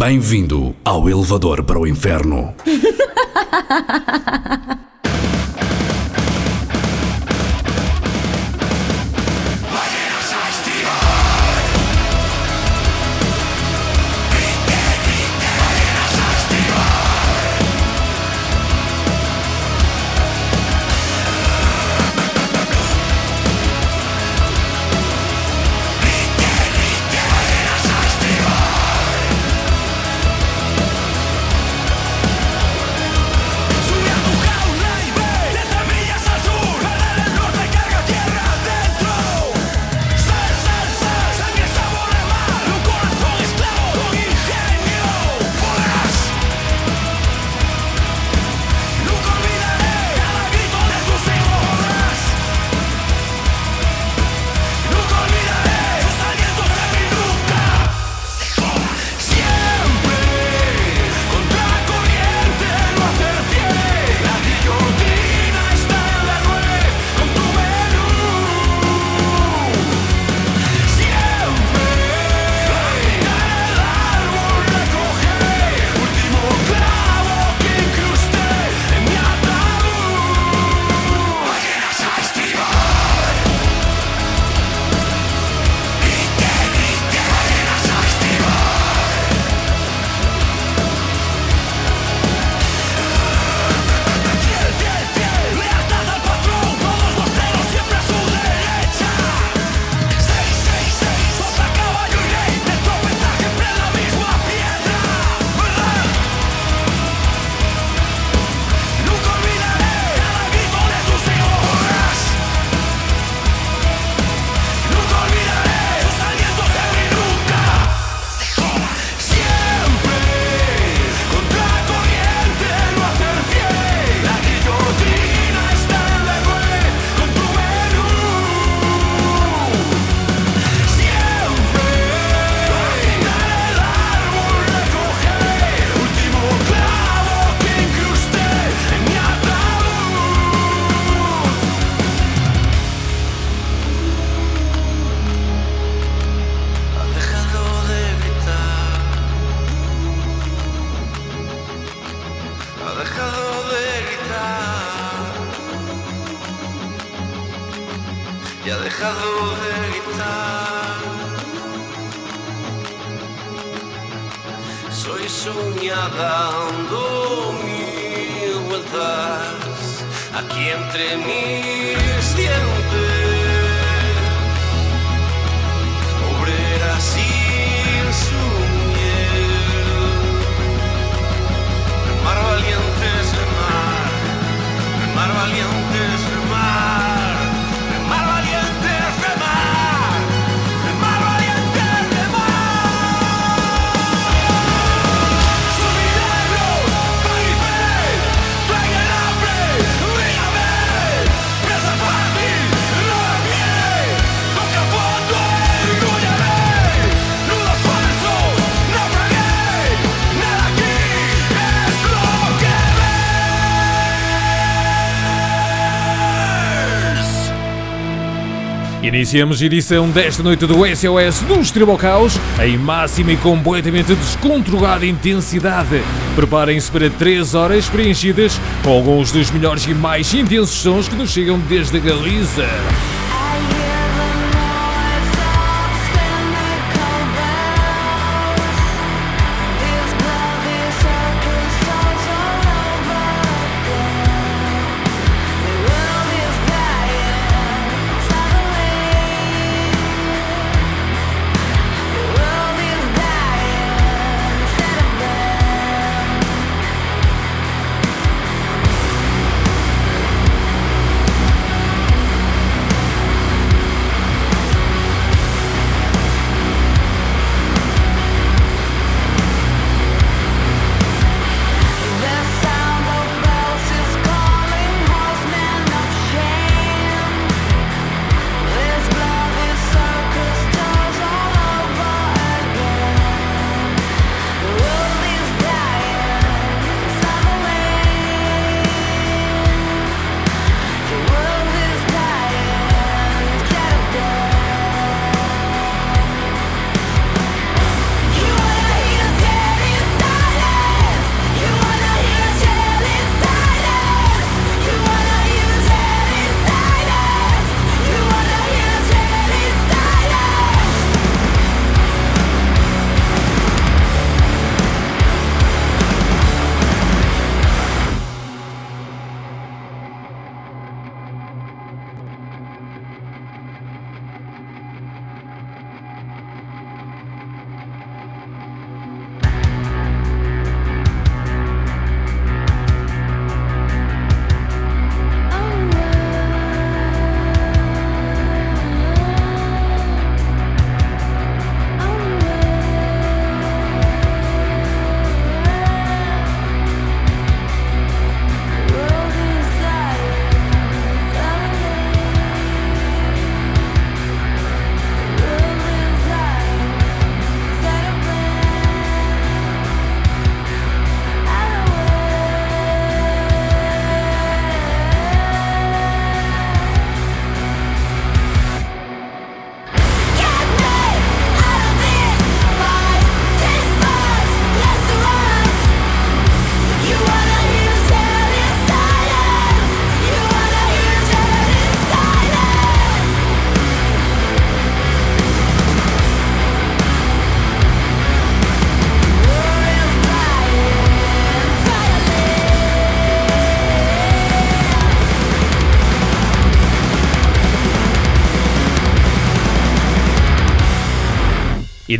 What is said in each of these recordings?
Bem-vindo ao elevador para o inferno. Iniciamos a edição desta noite do SOS dos Tribocaus em máxima e completamente descontrolada intensidade. Preparem-se para 3 horas preenchidas com alguns dos melhores e mais intensos sons que nos chegam desde a Galiza.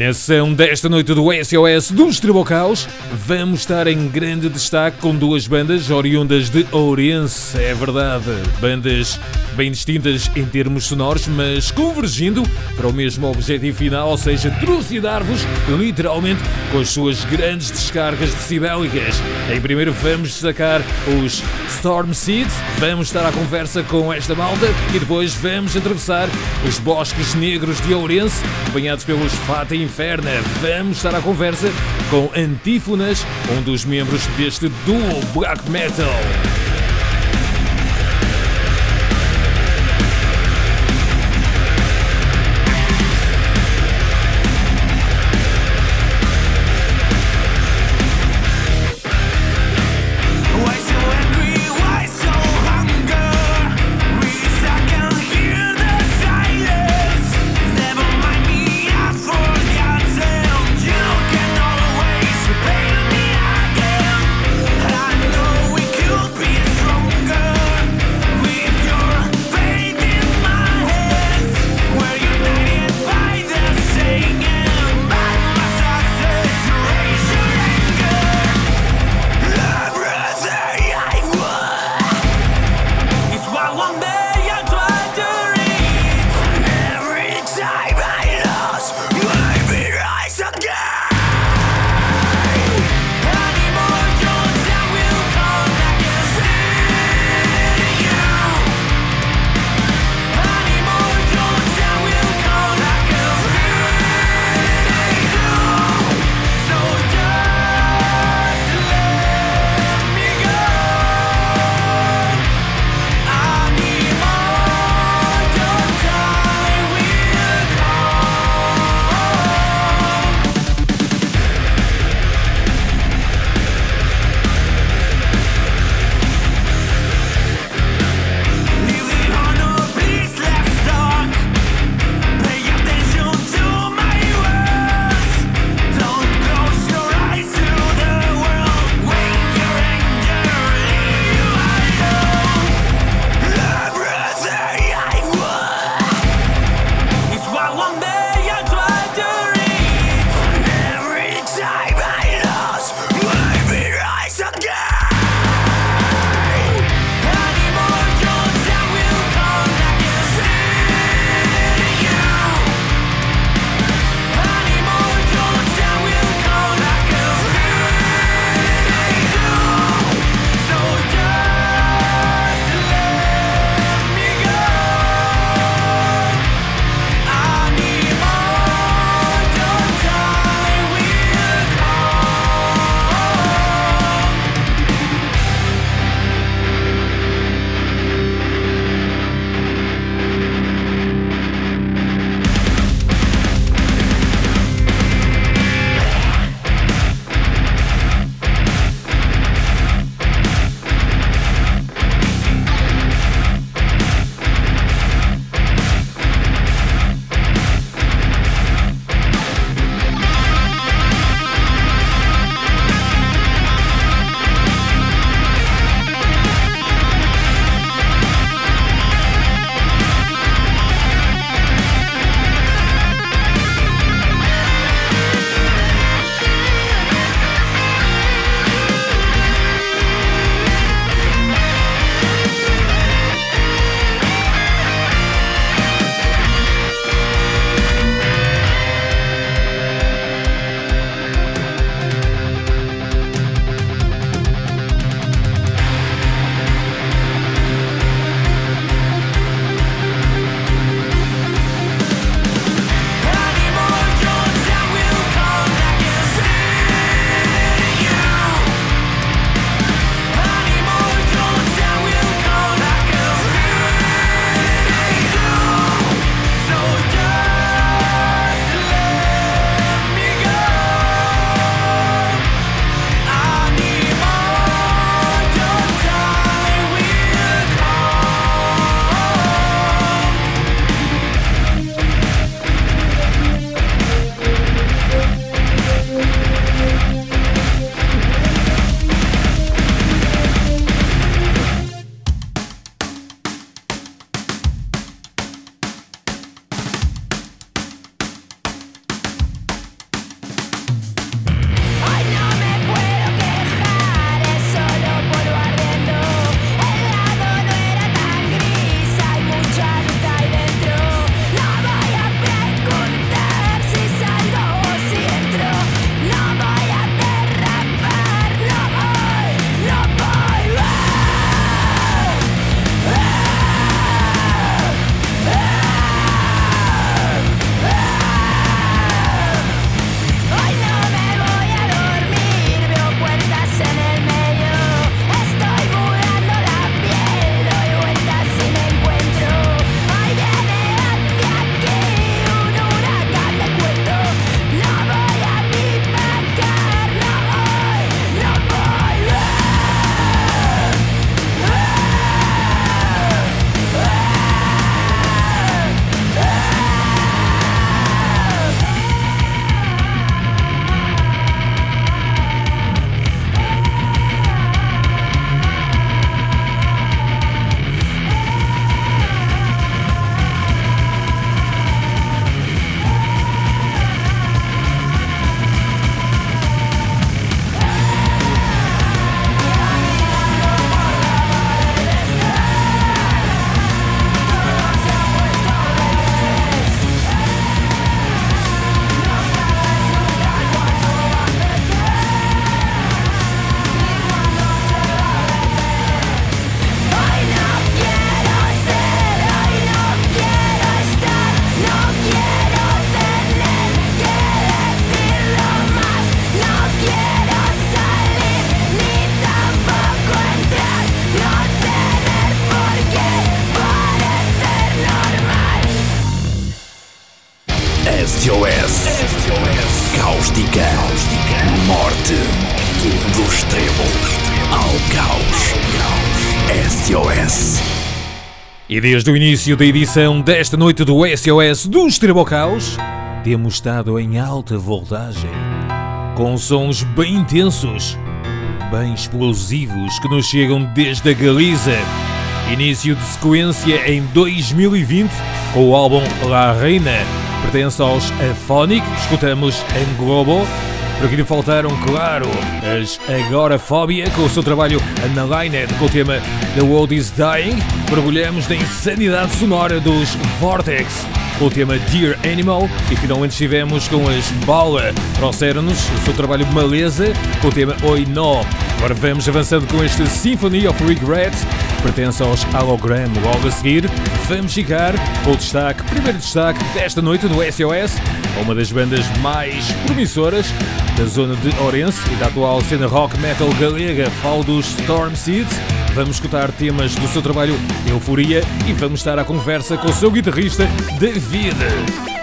Na sessão desta noite do SOS dos Tribocaus, vamos estar em grande destaque com duas bandas oriundas de Ourense, é verdade. Bandas bem distintas em termos sonoros, mas convergindo para o mesmo objetivo final, ou seja, trucidar-vos literalmente com as suas grandes descargas decibélicas. Em primeiro vamos destacar os Storm Seeds, vamos estar à conversa com esta malta e depois vamos atravessar os bosques negros de Ourense, acompanhados pelos Fata Inferna. Vamos estar à conversa com Antífonas, um dos membros deste duo black metal. E desde o início da edição desta noite do SOS do Extremo ao Caos, temos estado em alta voltagem, com sons bem intensos, bem explosivos que nos chegam desde a Galiza. Início de sequência em 2020 com o álbum La Reina, pertence aos Aphonic, escutamos em Globo. Por aqui faltaram, claro, as Agorafobia com o seu trabalho Unaligned com o tema The World is Dying. Mergulhamos na insanidade sonora dos Vortex o tema Dear Animal e finalmente estivemos com as Bala trouxeram-nos o seu trabalho Maleza com o tema Oi No. Agora vamos avançando com este Symphony of Regret, pertence aos Hologram. Logo a seguir, vamos ficar com o destaque, primeiro destaque desta noite no SOS, uma das bandas mais promissoras da zona de Orense e da atual cena rock metal galega, falo dos Storm Seeds. Vamos escutar temas do seu trabalho Euforia e vamos estar à conversa com o seu guitarrista David.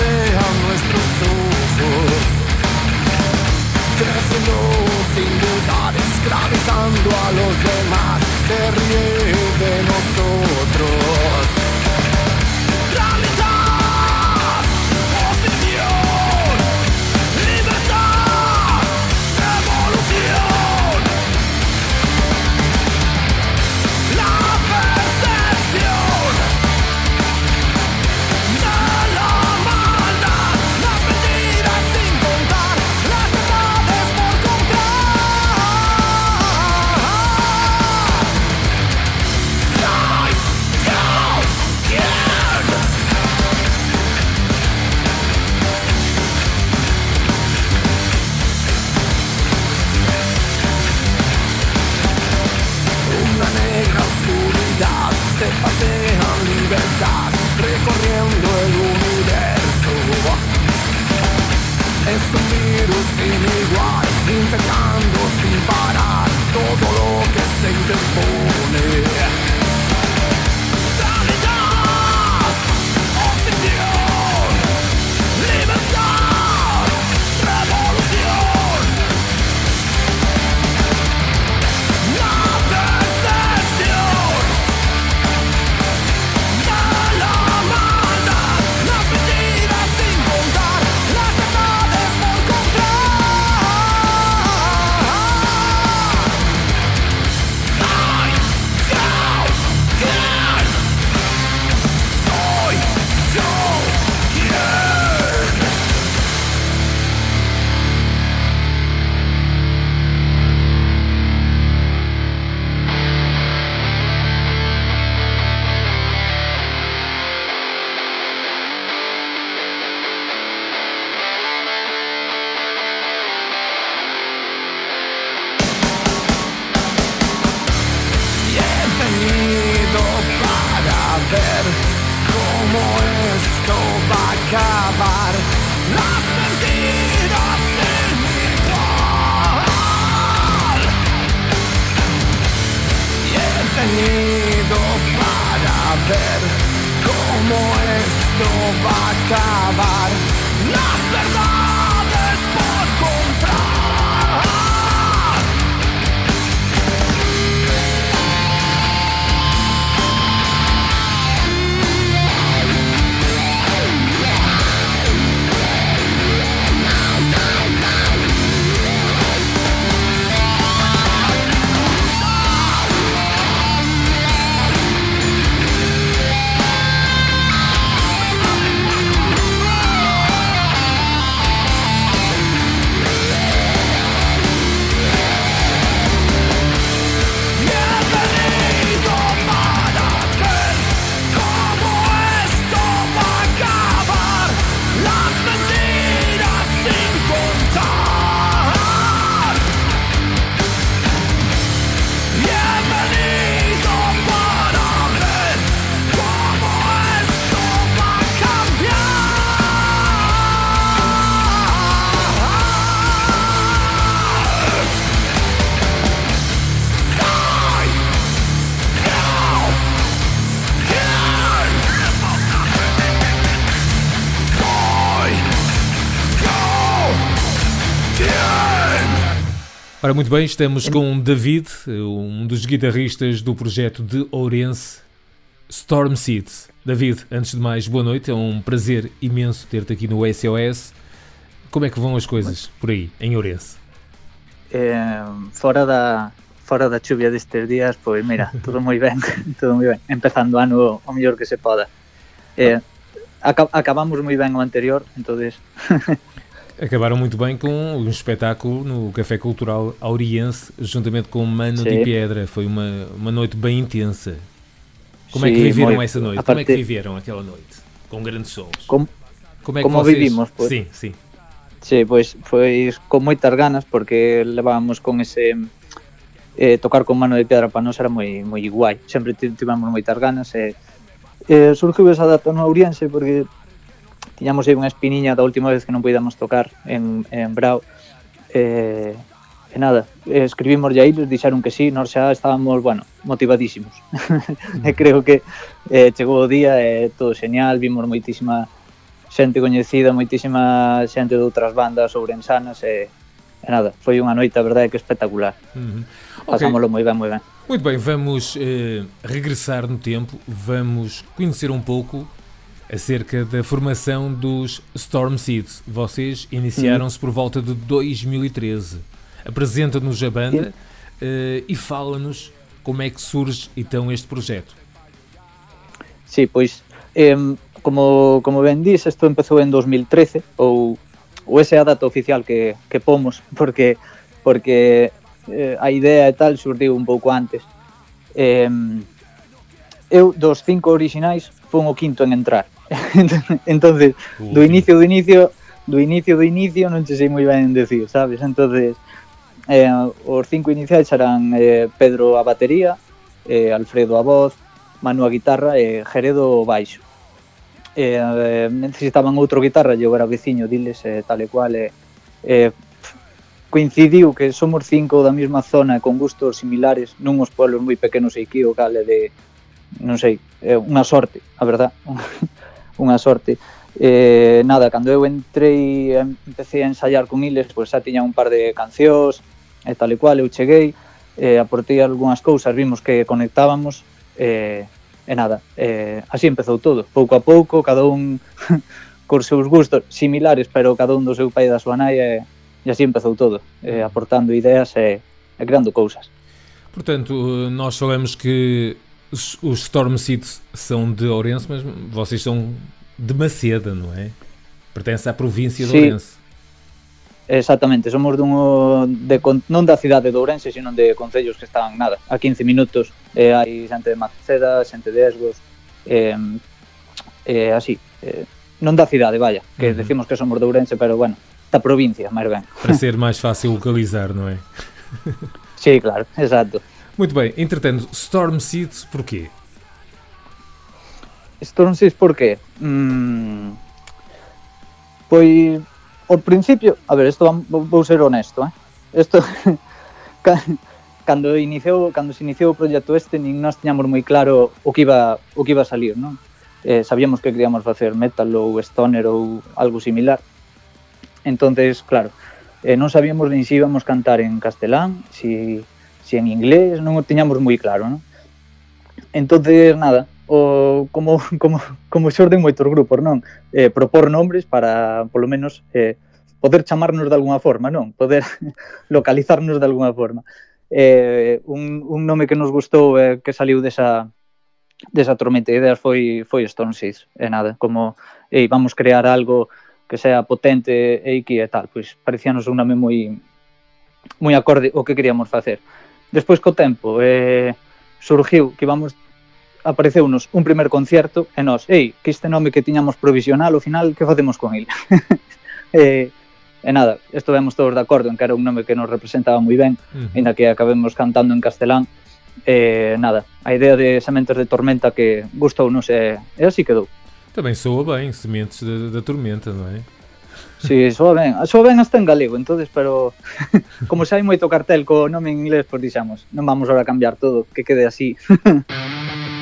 sean nuestros ojos. Creciendo sin dudar, esclavizando a los demás, se ríen de nosotros. Ora, muito bem, estamos com David, um dos guitarristas do projeto de Ourense. Storm Seeds. David, antes de mais, boa noite. É um prazer imenso ter-te aqui no SOS. Como é que vão as coisas por aí, em Ourense? Eh, fora da fora da chuvia destes días, pois mira, tudo moi ben, tudo moi ben. Empezando o ano o mellor que se poda. Eh, aca acabamos moi ben o anterior, entonces Acabaram muito bem com um espetáculo no Café Cultural Auriense, juntamente com Mano Sim. de Pedra. Foi uma, uma noite bem intensa. Como é que viveram moi- essa noite? a Como é que viveram aquela noite? Com grandes sons. como Como é que como vocês... vivimos, pois? Sim, sim. Sí, pois foi con moitas ganas porque levábamos con ese eh, tocar con mano de pedra para nós era moi moi guai. Sempre ti- tivemos moitas ganas e eh, surgiu esa data no Auriense porque tiñamos aí unha espiniña da última vez que non podíamos tocar en, en Brao e, e nada, eh, escribimos a eles, dixeron que sí, nós xa estábamos, bueno, motivadísimos e creo que eh, chegou o día e todo genial, vimos moitísima xente coñecida, moitísima xente de outras bandas ourensanas e, e nada, foi unha noite, a verdade, que espectacular. Uhum. Ok, Pasámoslo moi ben, moi ben. Muito bem, vamos eh, regressar no tempo, vamos conhecer um pouco acerca da formação dos Storm Seeds. Vocês iniciaram-se por volta de 2013. Apresenta-nos a banda eh, e fala-nos como é que surge então este projeto. Sí, pois, eh, como, como ben dis, isto empezou en 2013, ou, ou esa é a data oficial que, que pomos, porque porque eh, a idea e tal surdiu un pouco antes. Eh, eu, dos cinco orixinais, fun o quinto en entrar. entonces, do inicio do inicio, do inicio do inicio non che sei moi ben decir, sabes? Entonces, eh, os cinco iniciais serán eh, Pedro a batería, eh, Alfredo a voz, Manu a guitarra e eh, Geredo baixo. Eh, eh, necesitaban outro guitarra, eu era veciño, diles eh, tal e cual, eh, eh, coincidiu que somos cinco da mesma zona con gustos similares nun os pueblos moi pequenos e aquí o cale de non sei, é unha sorte, a verdad. unha sorte. Eh, nada, cando eu entrei e empecé a ensaiar con Iles, pois xa tiña un par de cancións e tal e cual, eu cheguei, eh, aportei algunhas cousas, vimos que conectábamos eh, e nada, eh, así empezou todo, pouco a pouco, cada un cos seus gustos similares, pero cada un do seu pai e da súa nai e, e así empezou todo, eh, aportando ideas e, e creando cousas. Portanto, nós sabemos que os os Storm Seeds são de Ourense, mas vocês são de Maceda, não é? Pertence à província de Sí. Ourense. Exactamente, somos dun de non da cidade de Ourense, sino de concellos que están nada, a 15 minutos, eh, hai xente de Maceda, xente de Esgos, eh, eh, así, eh, non da cidade, vaya, que Ujú. decimos que somos de Ourense, pero bueno, da provincia, máis ben. Para ser mais fácil localizar, não é? Sí, claro, exacto. Muito bem, entretanto, Storm Seeds, porquê? Storm 6 por qué? Mm, pois ao principio, a ver, isto vou, ser honesto, eh? Isto ca- cando iniciou, cando se iniciou o proxecto este, nin nós tiñamos moi claro o que iba o iba a salir, non? Eh, sabíamos que queríamos facer metal ou stoner ou algo similar. Entonces, claro, eh, non sabíamos nin se íbamos cantar en castelán, si, si en inglés non o tiñamos moi claro, non? Entonces, nada, o como como como xorden moitos grupos, non? Eh, propor nombres para polo menos eh, poder chamarnos de alguna forma, non? Poder localizarnos de alguna forma. Eh, un, un nome que nos gustou eh, que saliu desa desa tormenta de ideas foi foi Stone Six, e eh, nada, como ei, vamos crear algo que sea potente e que e tal, pois parecíanos un nome moi moi acorde o que queríamos facer. Despois co tempo eh, surgiu que íbamos apareceu-nos un primer concierto e nós, ei, que este nome que tiñamos provisional, ao final, que facemos con ele? eh, E nada, estivemos todos de acordo en que era un nome que nos representaba moi ben, uh -huh. ainda que acabemos cantando en castelán. E nada, a idea de Sementes de Tormenta que gustounos e, e así quedou. Tamén soa ben Sementes da, da Tormenta, non é? Sí, soa ben. Soa ben hasta en galego, entonces, pero como xa hai moito cartel co nome en inglés, pois pues, dixamos, non vamos ahora a cambiar todo, que quede así.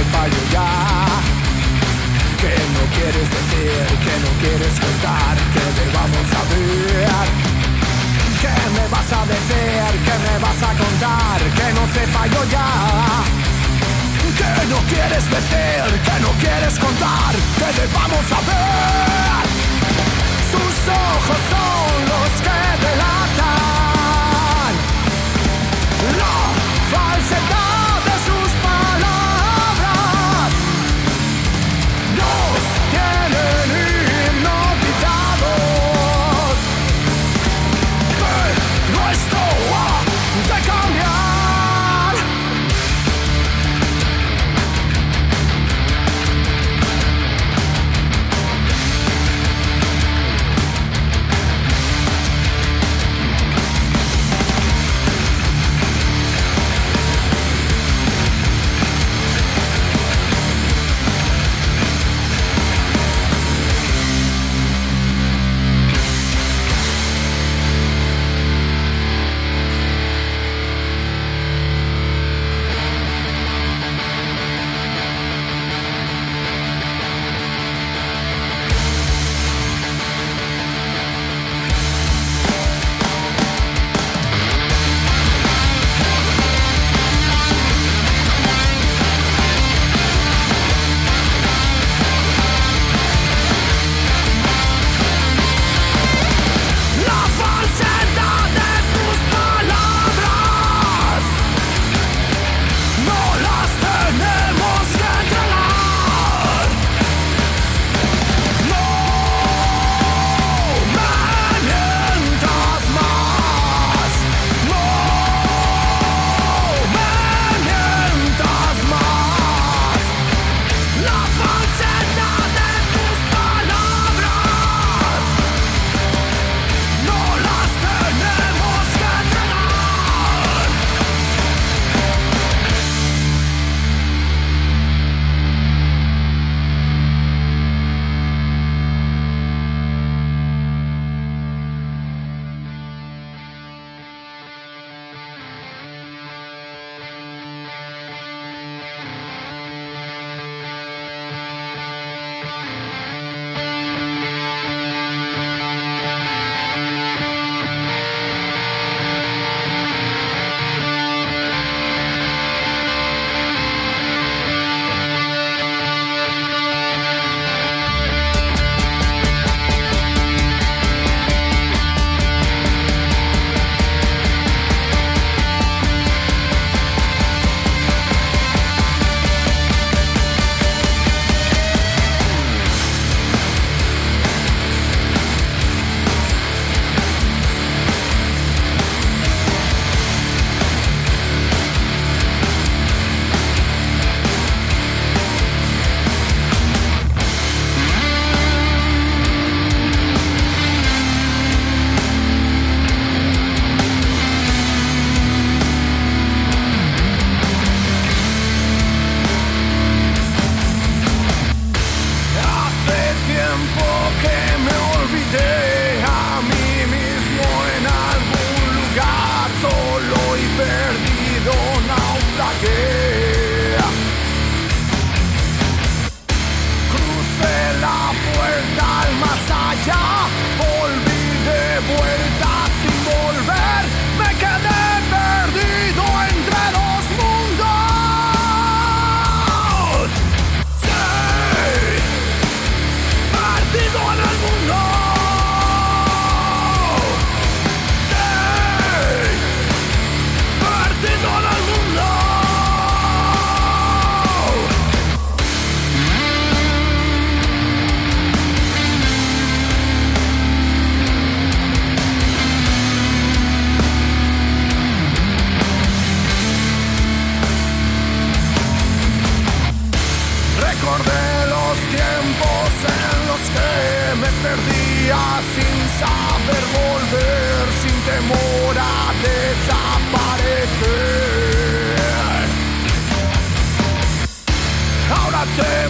Que no sepa yo ya. ¿Qué no quieres decir? ¿Qué no quieres contar? Que debamos saber. ¿Qué me vas a decir? ¿Qué me vas a contar? Que no sepa yo ya. ¿Qué no quieres decir? ¿Qué no quieres contar? Que debamos saber. Sus ojos son los que delatan. La falsedad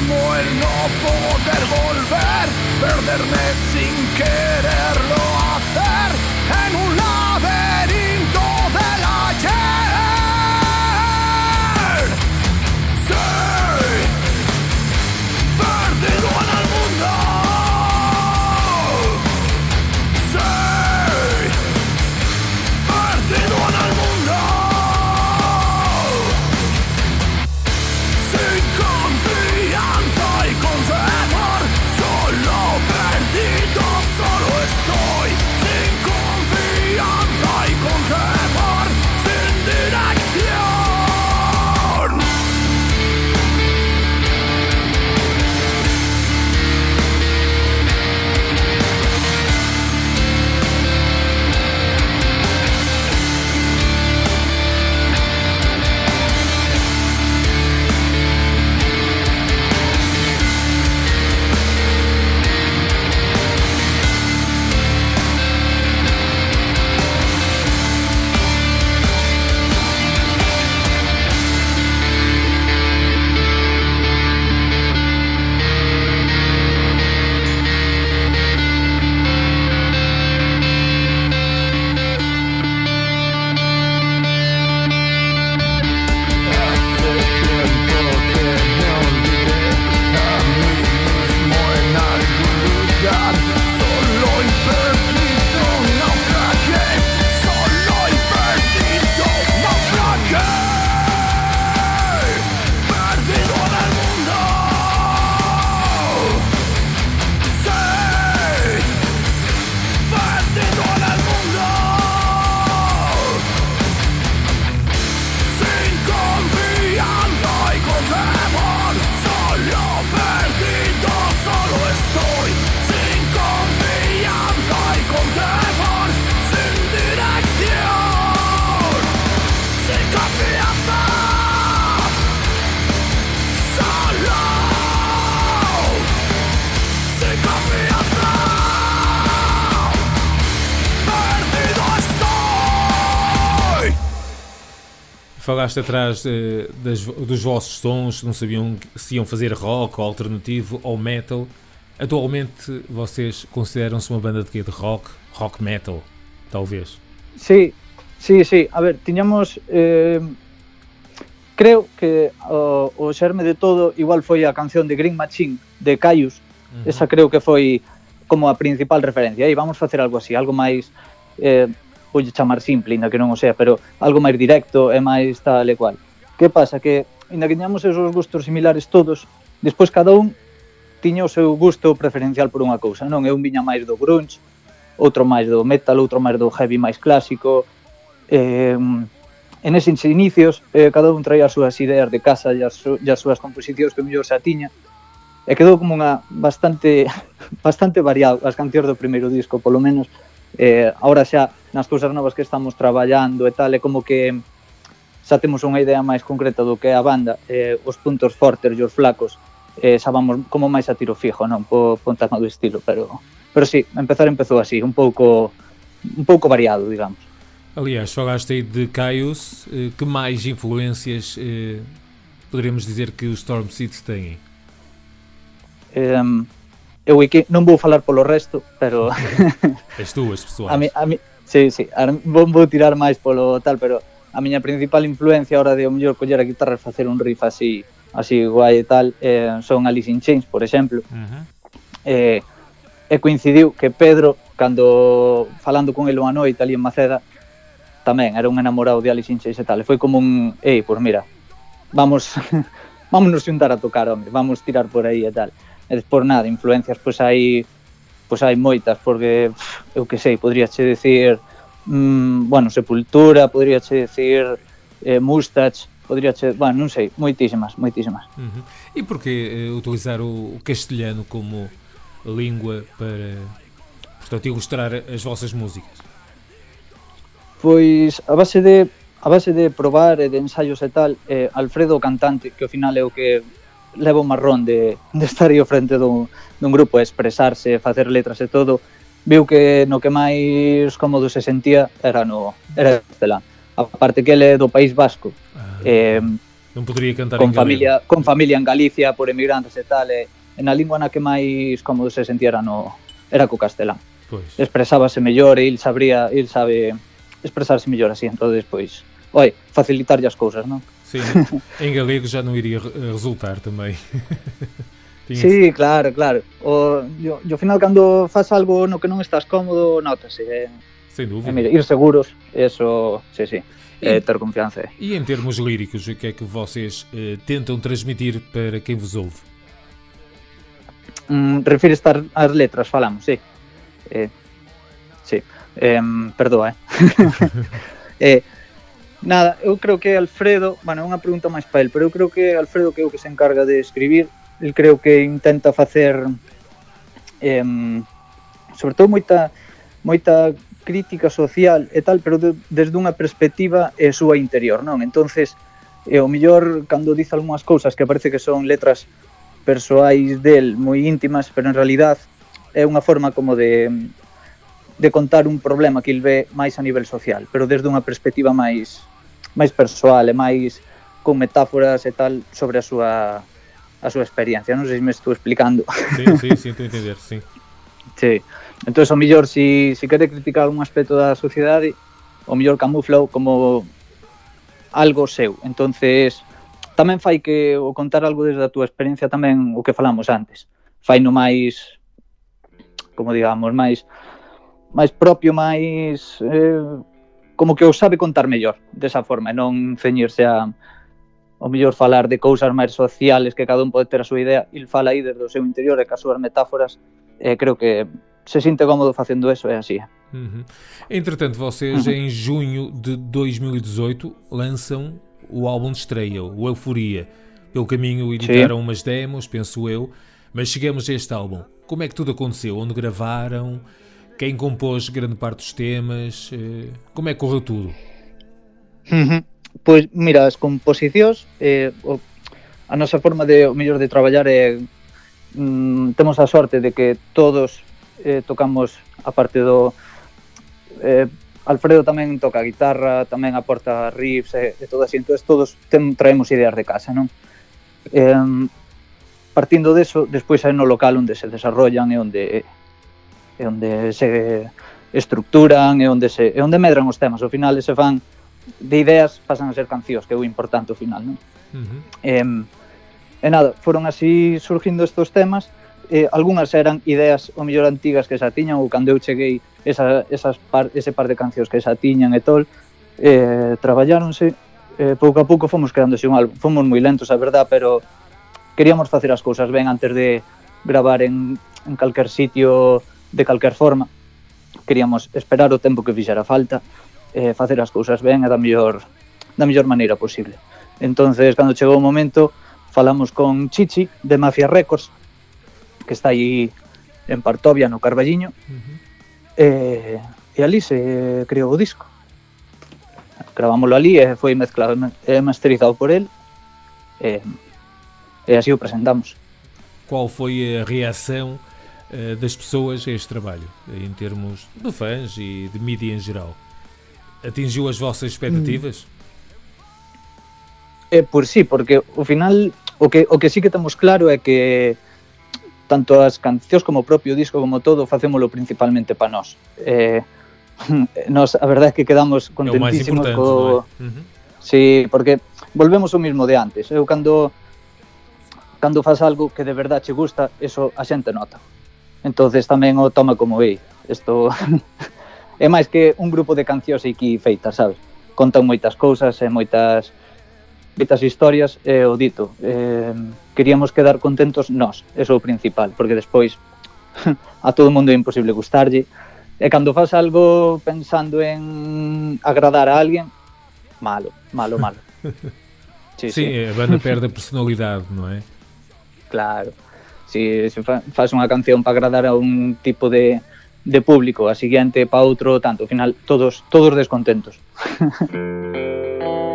temo el no poder volver, perderme sin quererlo hacer. Falaste atrás uh, das, dos vossos sons, não sabiam se iam fazer rock ou alternativo ou metal. Atualmente vocês consideram-se uma banda de quê? De rock? Rock metal, talvez? Sí, sí, sí. A ver, tiñamos... Eh, creo que o, o xerme de todo igual foi a canción de Green Machine de Caius. Uh -huh. Esa creo que foi como a principal referencia. E vamos facer algo así, algo máis... Eh, voulle chamar simple, inda que non o sea, pero algo máis directo e máis tal e cual. Que pasa? Que, inda que teñamos esos gustos similares todos, despois cada un tiña o seu gusto preferencial por unha cousa, non? Eu viña máis do grunge, outro máis do metal, outro máis do heavy máis clásico, eh, en eses inicios eh, cada un traía as súas ideas de casa e as, su, e as súas composicións que mellor xa tiña e quedou como unha bastante bastante variado as cancións do primeiro disco, polo menos eh, ahora xa nas cousas novas que estamos traballando e tal, é como que xa temos unha idea máis concreta do que é a banda, eh, os puntos fortes e os flacos, eh, xa vamos como máis a tiro fijo, non? Po, po do estilo, pero pero sí, empezar empezou así, un pouco un pouco variado, digamos. Aliás, falaste aí de Caius, eh, que máis influências eh, poderíamos dizer que os Storm Seeds têm? Um, eu que non vou falar polo resto, pero... Estú, estú. a mi, a mi, sí, sí, a, vou, vou tirar máis polo tal, pero a miña principal influencia ahora de o mellor coller a guitarra e facer un riff así así guai e tal eh, son Alice in Chains, por exemplo. Uh -huh. eh, e coincidiu que Pedro, cando falando con ele unha noite ali en Maceda, tamén era un enamorado de Alice in Chains e tal. E foi como un, ei, pois mira, vamos, vámonos xuntar a tocar, home, vamos tirar por aí e tal. E despois nada, influencias pois hai pois hai moitas, porque eu que sei, podríache decir mm, bueno, Sepultura, podríache decir eh, Mustache, podría ser, bueno, non sei, moitísimas, moitísimas. Uh -huh. E por que eh, utilizar o, o castelhano como língua para, portanto, ilustrar as vossas músicas? Pois a base de a base de probar e de ensaios e tal, eh, Alfredo o cantante, que ao final é o que leva o marrón de, de estar aí ao frente dun, dun grupo, expresarse, facer letras e todo, viu que no que máis cómodo se sentía era no era castelán. A parte que ele é do País Vasco. Ah, eh, non podería cantar con en familia, galego. Con familia en Galicia, por emigrantes e tal, e, eh, na lingua na que máis cómodo se sentía era, no, era co castelán. Pois. Expresábase mellor e il sabría, il sabe expresarse mellor así, entonces pois oi, facilitarlle as cousas, non? Sim, em galego já não iria re- resultar também. Sí, claro, claro. O, yo, yo, ao final, cando faz algo no que non estás cómodo, notase. Eh, Sem eh, dúvida. mira, ir seguros, eso, sí, sí. Eh, ter confianza. eh. E em termos líricos, o que é que vocês eh, tentam transmitir para quem vos ouve? Mm, refires estar as letras, falamos, sí. Eh, sí. Eh, perdoa, eh. Nada, eu creo que Alfredo, bueno, é unha pregunta máis para el, pero eu creo que Alfredo que é o que se encarga de escribir, el creo que intenta facer eh, sobre todo moita moita crítica social e tal, pero de, desde unha perspectiva eh, súa interior, non? Entonces, é eh, o mellor cando diz algunhas cousas que parece que son letras persoais del moi íntimas, pero en realidad é unha forma como de de contar un problema que il ve máis a nivel social, pero desde unha perspectiva máis máis persoal e máis con metáforas e tal sobre a súa a súa experiencia, non sei se me estou explicando. Sí, sí, sinto entender, sí. Sí. Entón, o mellor, se si, si quere criticar un aspecto da sociedade, o mellor camuflao como algo seu. entonces tamén fai que o contar algo desde a túa experiencia tamén o que falamos antes. Fai no máis, como digamos, máis máis propio, máis eh, como que o sabe contar mellor desa forma e non ceñirse a o mellor falar de cousas máis sociales que cada un pode ter a súa idea, il fala aí desde o seu interior e cas súas metáforas e creo que se sinte cómodo facendo eso, é así. Uhum. Entretanto, vocês em junho de 2018 lançam o álbum de estreia, o Euforia. Pelo caminho editaram umas demos, penso eu, mas chegamos a este álbum. Como é que tudo aconteceu? Onde gravaram? quem compôs grande parte dos temas, eh, como é que correu tudo? Pois, mira, as composicións, eh, o, a nosa forma de, o mellor de traballar é, mm, temos a sorte de que todos eh, tocamos a parte do... Eh, Alfredo tamén toca guitarra, tamén aporta riffs eh, e, e todo así, entón todos ten, traemos ideas de casa, non? Eh, partindo deso, despois hai no local onde se desarrollan e onde é onde se estructuran, é onde se é onde medran os temas. Ao final se fan de ideas pasan a ser cancións, que é o importante ao final, non? Uh -huh. eh, e nada, foron así surgindo estos temas, eh, algunhas eran ideas o mellor antigas que xa tiñan ou cando eu cheguei esa, esas par, ese par de cancións que xa tiñan e tol eh, traballáronse eh, pouco a pouco fomos creándose un álbum fomos moi lentos a verdad pero queríamos facer as cousas ben antes de gravar en, en calquer sitio de calquer forma, queríamos esperar o tempo que fixera falta, eh, facer as cousas ben e da mellor, da mellor maneira posible. Entonces, cando chegou o momento, falamos con Chichi de Mafia Records, que está aí en Partovia, no Carballiño, Uhum. e, e ali se creou o disco. Gravámoslo ali e foi mezclado e masterizado por el, e, e así o presentamos. Qual foi a reação eh, das pessoas a este trabalho, em termos de fãs e de mídia em geral? Atingiu as vossas expectativas? Eh, por sí, porque ao final o que, o que sí que temos claro é que tanto as cancións como o propio disco como todo facémolo principalmente para nós. Eh, nos, a verdade é que quedamos é contentísimos importante, co, é? Uhum. Sí, porque volvemos ao mismo de antes. Eu cando cando faz algo que de verdade che gusta, eso a xente nota. entonces tamén o toma como ei. Isto é máis que un grupo de cancións aquí feitas, sabes? Contan moitas cousas e moitas moitas historias e o dito. Eh, queríamos quedar contentos nós, eso é o principal, porque despois a todo mundo é imposible gustarlle. E cando faz algo pensando en agradar a alguén, malo, malo, malo. Sí, sí, sí. van a personalidade, non é? Claro. Si se fa, faz unha canción para agradar a un tipo de, de público, a siguiente para outro tanto, ao final todos todos descontentos.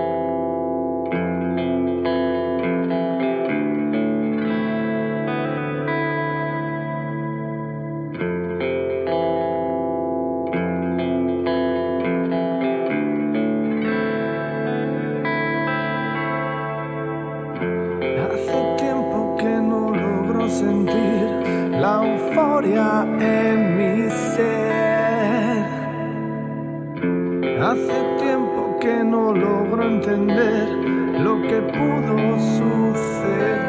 que no logro entender lo que pudo suceder.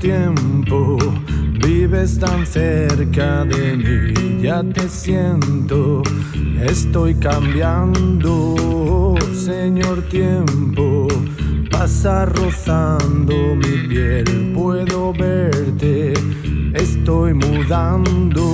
Tiempo, vives tan cerca de mí, ya te siento, estoy cambiando. Señor tiempo, pasa rozando mi piel, puedo verte, estoy mudando.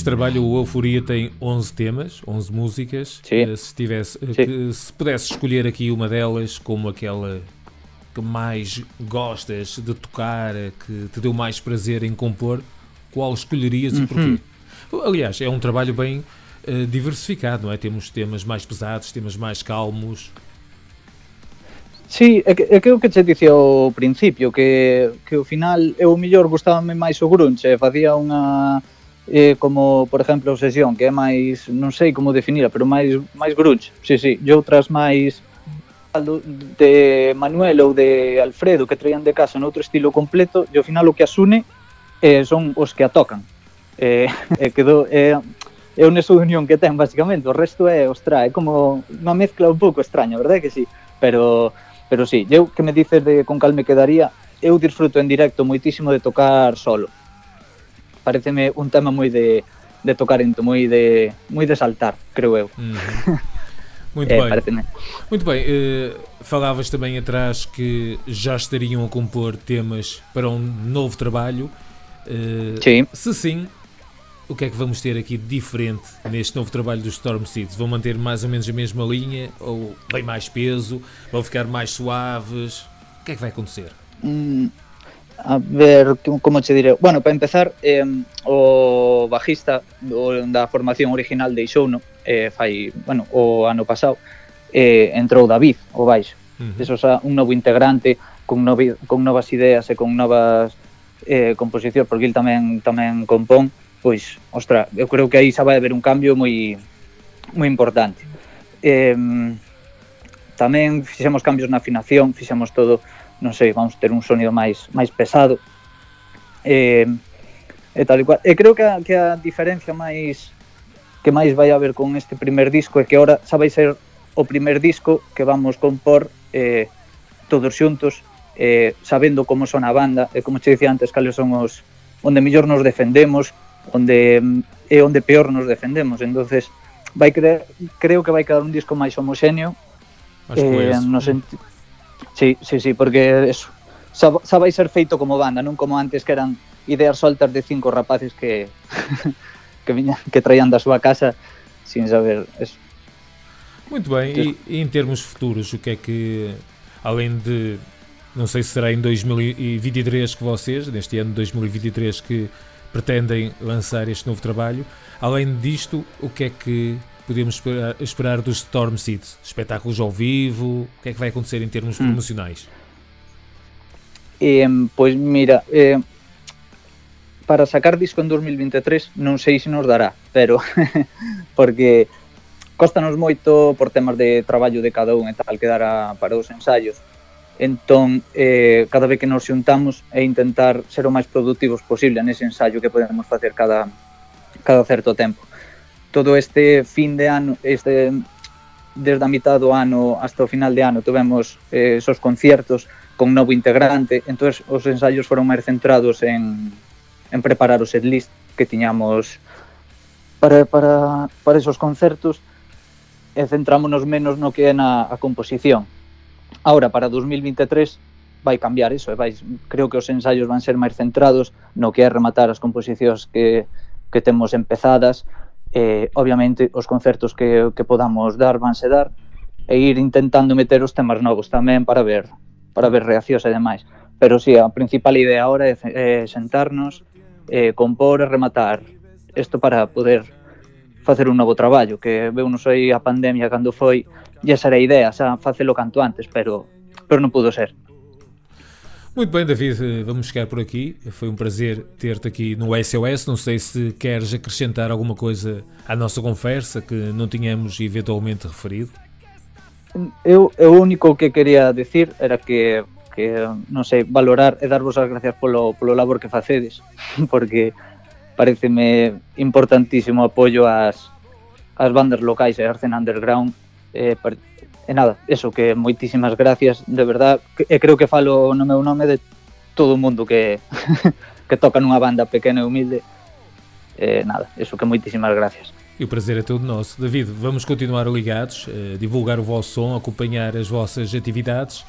Este trabalho, o Euforia, tem 11 temas, 11 músicas. Sim. Eh, Se, tivesse, eh, Sim. se pudesse escolher aqui uma delas como aquela que mais gostas de tocar, eh, que te deu mais prazer em compor, qual escolherias e porquê? Aliás, é um trabalho bem eh, diversificado, não é? Temos temas mais pesados, temas mais calmos. Sí, é que, é que o que che dicía ao principio que, que ao final eu mellor gustábame máis o grunge facía unha eh, como, por exemplo, Obsesión, que é máis, non sei como definira, pero máis máis grunge, sí, sí, e outras máis de Manuel ou de Alfredo que traían de casa noutro estilo completo e ao final o que as une eh, son os que a tocan. Eh, eh, quedou, eh, é unha unión que ten basicamente, o resto é, ostra, é como unha mezcla un pouco extraña, verdad que sí? Pero, pero sí, eu que me dices de con cal me quedaría eu disfruto en directo moitísimo de tocar solo. Pareceme un tema moi de, de tocar ento, moi de, moi de saltar, creo eu. Uhum. Muito É, bem. Muito bem, eh, falavas também atrás que já estariam a compor temas para um novo trabalho. Eh, Sí. Se sim, o que é que vamos ter aqui de diferente neste novo trabalho dos Storm Seeds? Vão manter mais ou menos a mesma linha? Ou bem mais peso? Vão ficar mais suaves? O que é que vai acontecer? Mm, A ver, como che diré? Bueno, para empezar, eh, o bajista o, da formación original de Ixouno, eh, fai, bueno, o ano pasado, eh, entrou David, o baixo. Uh -huh. Eso, xa, un novo integrante con, novi, con novas ideas e con novas eh, composicións, porque ele tamén tamén compón, pois, ostra, eu creo que aí xa vai haber un cambio moi moi importante. Eh, tamén fixemos cambios na afinación, fixemos todo non sei, vamos ter un sonido máis máis pesado. Eh, e tal e cual. E creo que a, que a diferencia máis que máis vai haber con este primer disco é que ahora xa vai ser o primer disco que vamos compor eh, todos xuntos eh, sabendo como son a banda e como che dicía antes cales son os onde mellor nos defendemos onde e onde peor nos defendemos entonces vai creer, creo que vai quedar un disco máis homoxéneo eh, no, senti Sí, sí, sí, porque eso xa, xa vai ser feito como banda, non como antes que eran ideas soltas de cinco rapaces que que viñan, que traían da súa casa sin saber eso. Muito bem, e, e em termos futuros, o que é que, além de, não sei se será em 2023 que vocês, neste ano de 2023, que pretendem lançar este novo trabalho, além disto, o que é que podemos esperar, dos Storm Seeds? Espetáculos ao vivo? O que é que vai acontecer em termos Hum. promocionais? E, pois mira, eh, para sacar disco en 2023 non sei se nos dará, pero porque costanos moito por temas de traballo de cada un e tal quedar a, para os ensaios. Entón, eh, cada vez que nos xuntamos é intentar ser o máis productivos posible nese ensaio que podemos facer cada, cada certo tempo. todo este fin de ano, este desde a mitad do ano hasta o final de ano tivemos eh, esos conciertos con novo integrante, entonces os ensaios foron máis centrados en, en preparar o setlist que tiñamos para, para, para esos concertos e centrámonos menos no que é na a composición. Ahora, para 2023, vai cambiar iso, e vai, creo que os ensaios van ser máis centrados no que é rematar as composicións que, que temos empezadas, eh, obviamente os concertos que, que podamos dar vanse dar e ir intentando meter os temas novos tamén para ver para ver reaccións e demais. Pero si sí, a principal idea ahora é, é sentarnos eh, compor e rematar. Isto para poder facer un novo traballo que veu non sei a pandemia cando foi e esa era a idea, xa facelo canto antes pero pero non pudo ser. Muito bem, David, eh, vamos ficar por aqui. Foi um prazer ter-te aqui no SOS. Não sei se queres acrescentar alguma coisa à nossa conversa que não tínhamos eventualmente referido. Eu, o único que quería decir era que que sei, valorar e darvos as gracias polo, polo labor que facedes, porque pareceme o apoio ás, ás bandas locais e escena underground e, par- e nada, eso, que moitísimas gracias, de verdad, e creo que falo no meu nome de todo o mundo que, que toca nunha banda pequena e humilde e nada, eso que moitísimas gracias. E o prazer é todo nosso. David, vamos continuar ligados, eh, divulgar o vosso som, acompanhar as vossas atividades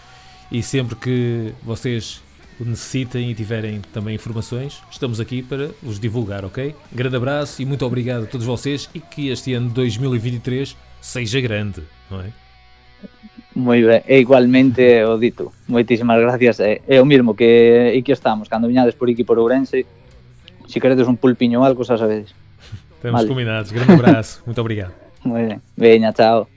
e sempre que vocês necessitem e tiverem também informações, estamos aqui para vos divulgar, ok? Grande abraço e muito obrigado a todos vocês e que este ano de 2023 seja grande, não é? Moi ben, e igualmente o dito. Moitísimas gracias. É, é o mismo que aquí estamos, cando viñades por aquí por Ourense, se queredes un pulpiño ou algo, xa sabedes. Estamos Vale. combinados. Grande abraço. Muito obrigado. Moi ben. Veña, chao.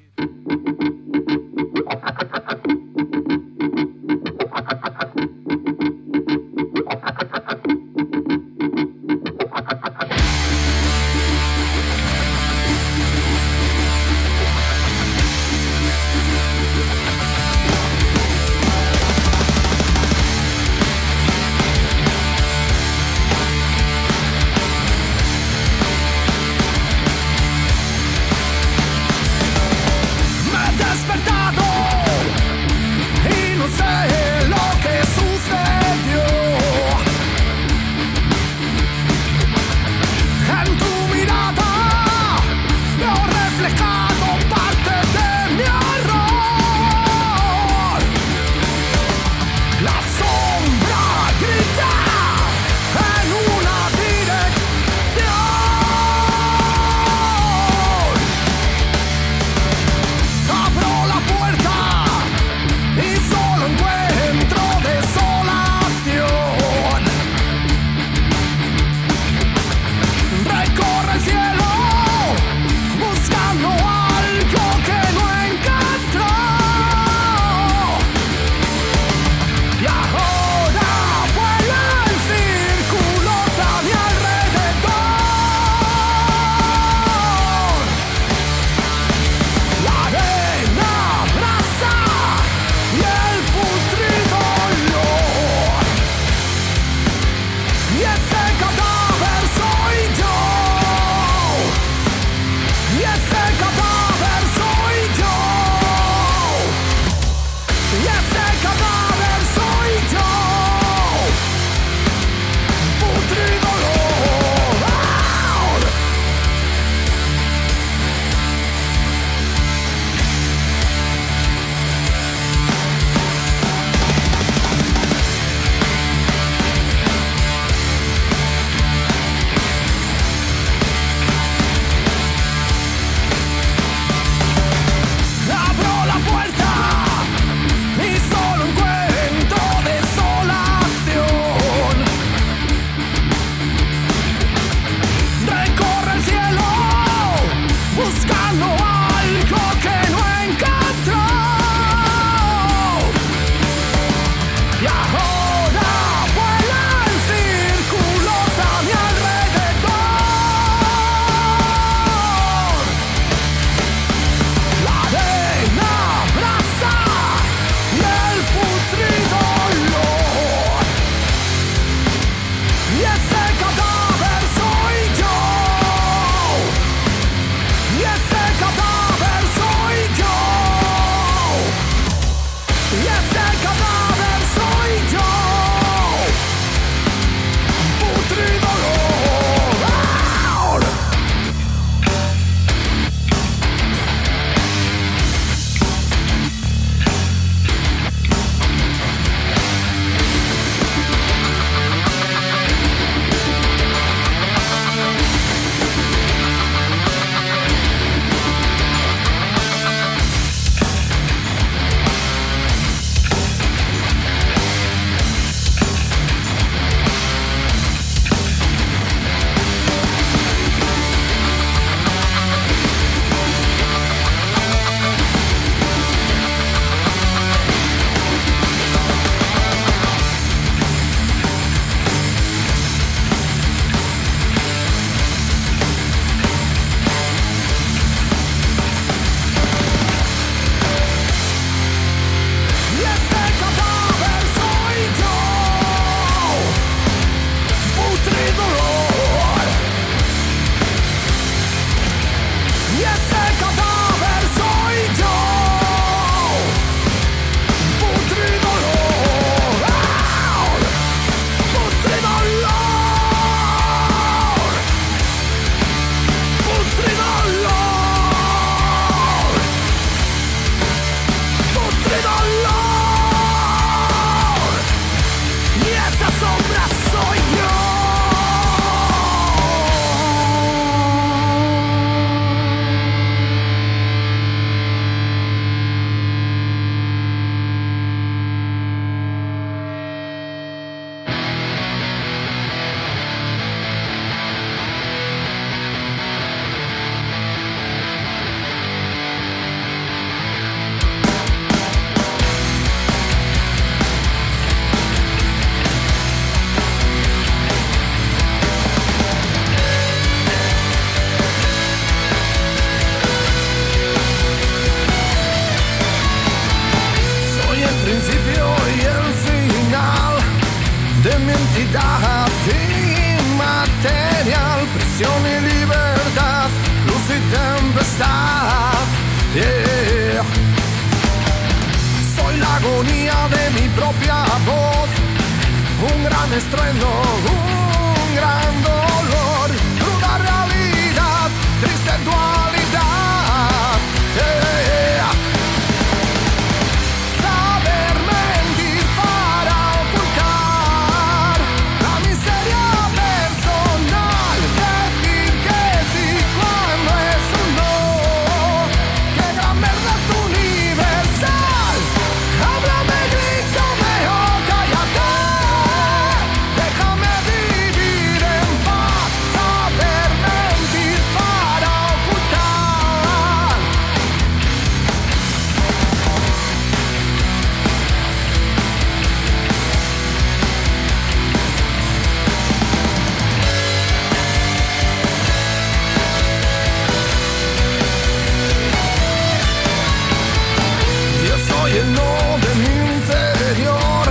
lleno de mi interior.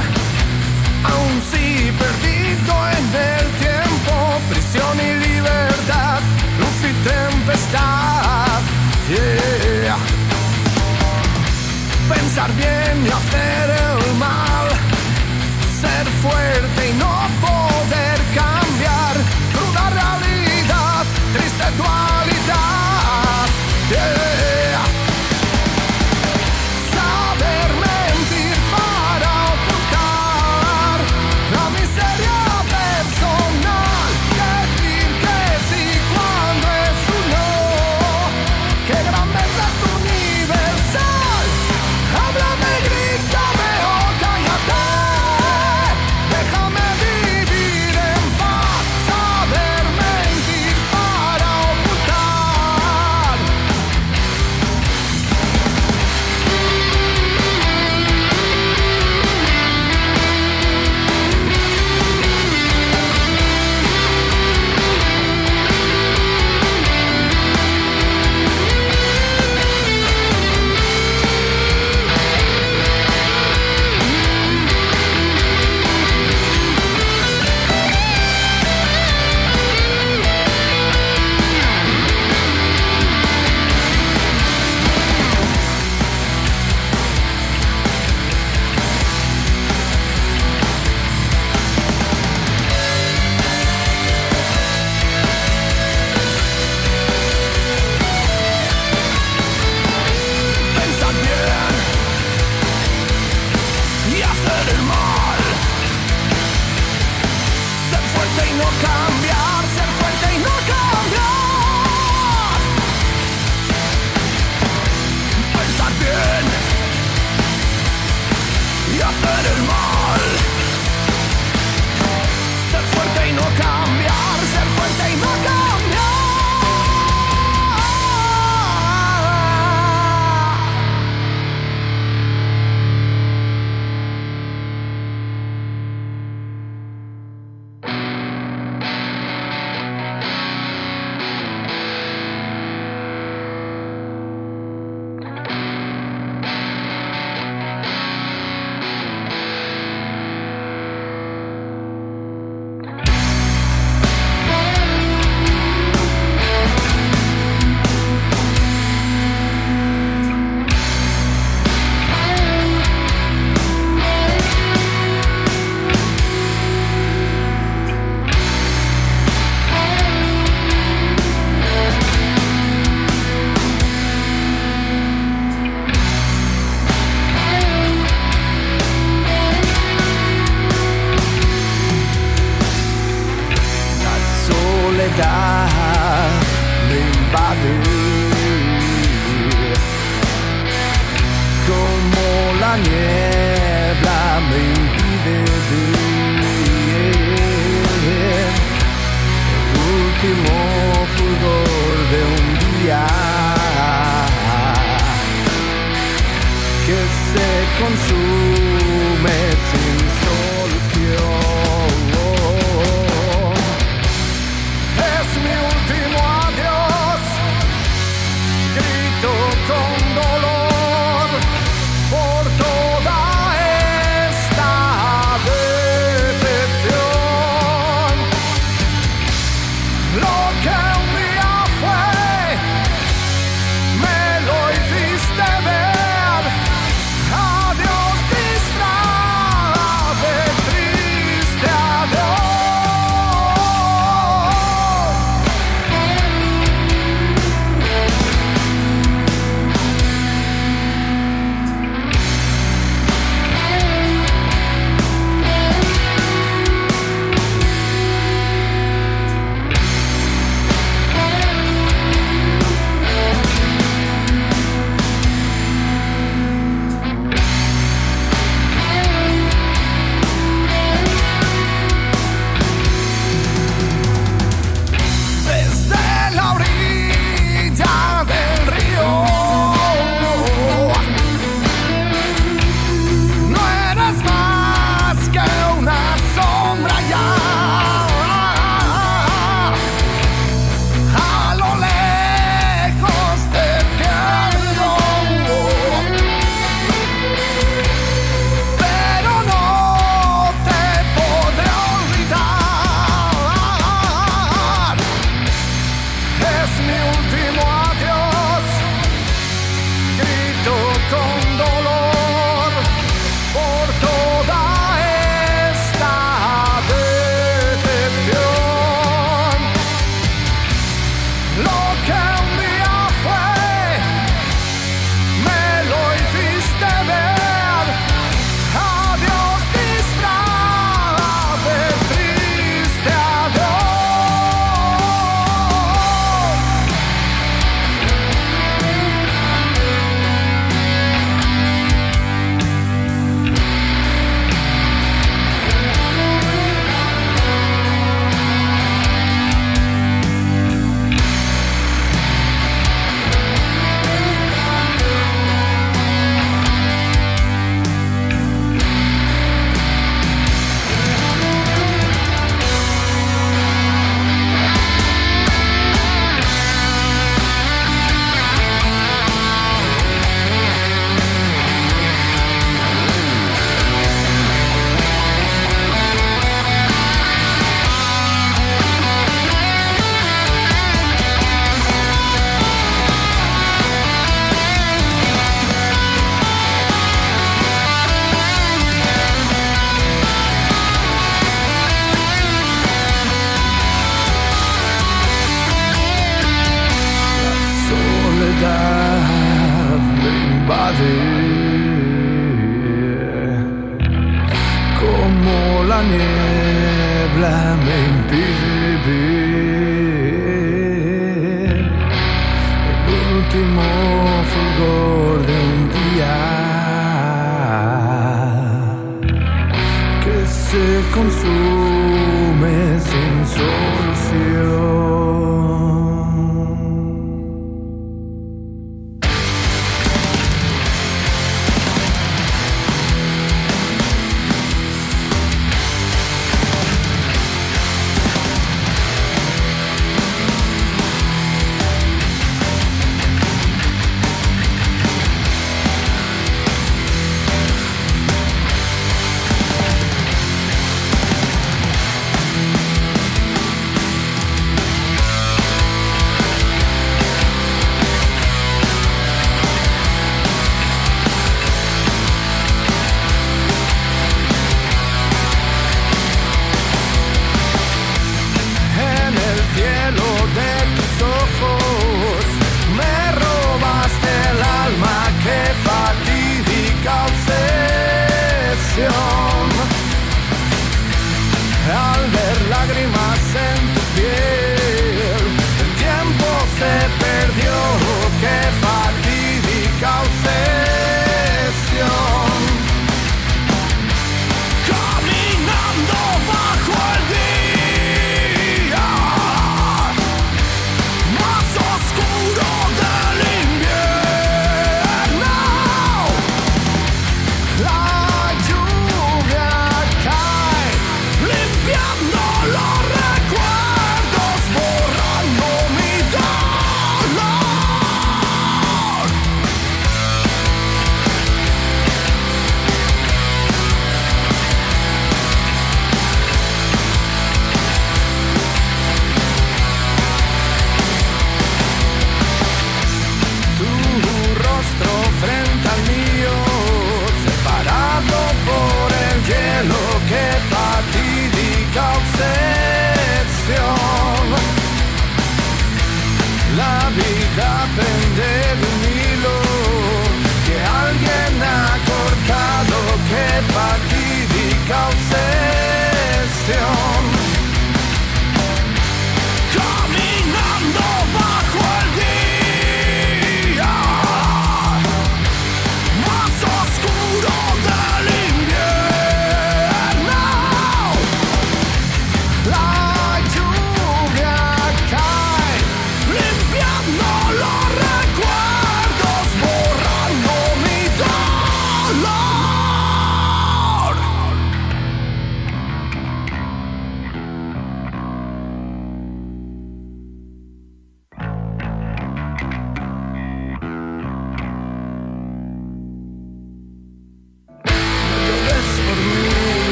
Aún si perdido en el tiempo, prisión y libertad, luz y tempestad. Yeah. Pensar bien y hacer.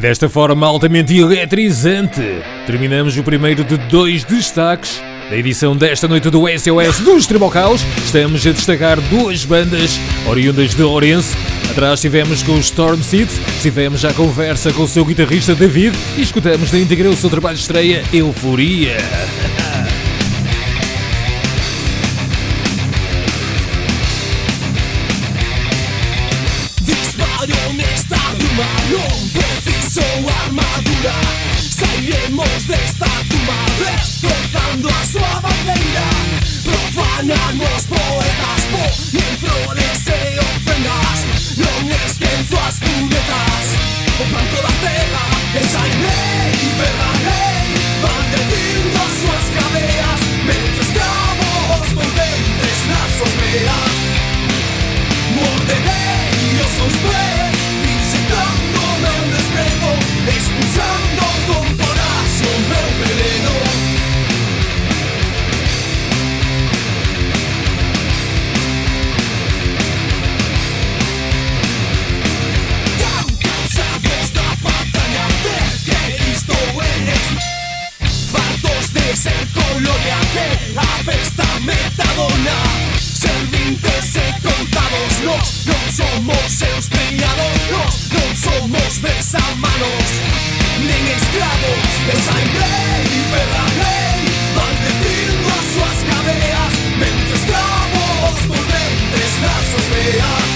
E desta forma altamente eletrizante, terminamos o primeiro de dois destaques da edição desta noite do SOS dos Tribocaus. Estamos a destacar duas bandas oriundas de Orense. Atrás estivemos com os Storm Seeds, tivemos já conversa com o seu guitarrista David e escutamos da íntegra o seu trabalho de estreia Euforia. triste está tu madre destrozando a su bandera. Profanan los poetas poniendo flores e ofrendas Non esquenzo as secco loreate, apesta metadona. Servintes e contados, nós non somos seus criados, nós non somos besamanos, ni esclavos. Esa rei, perra rei, maldecindo as súas cadeas, mentre esclavos por dentes nas suas veas.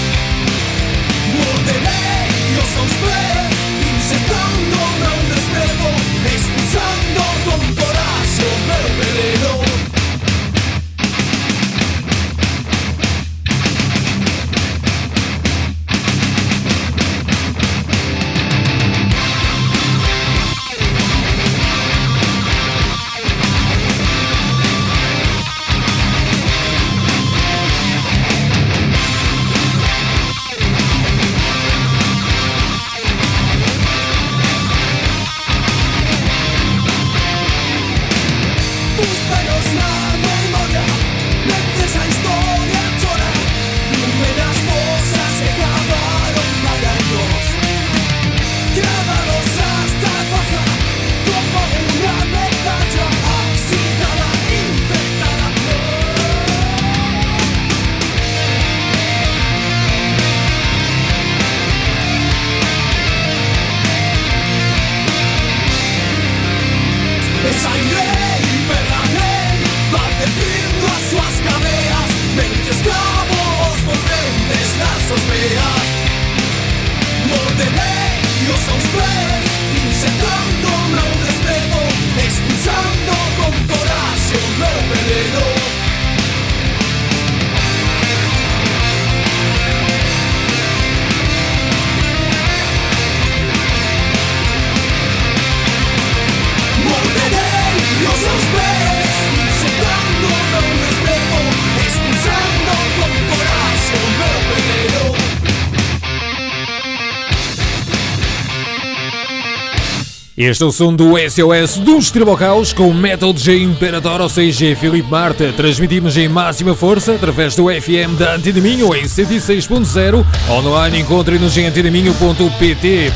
Este é o som do SOS dos Tribocaus com Metal J Imperator, ou seja, Filipe Marta. Transmitimos em máxima força através do FM da Antena Minho em 106.0 ou no ar encontre-nos em antenaminho.pt.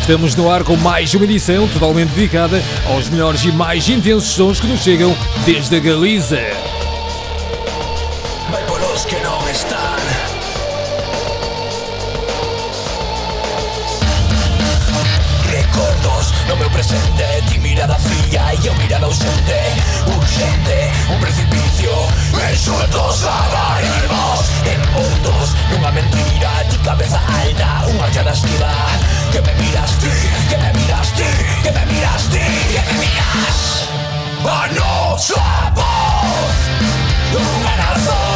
Estamos no ar com mais uma edição totalmente dedicada aos melhores e mais intensos sons que nos chegam desde a Galiza. Mirada ausente Urgente, un precipicio Enxutos labarimos Envoltos nunha mentira Ti cabeza alta, unha llana esquiva. Que me miras ti, que me miras ti Que me miras ti, que me miras. A nosa voz Unha razón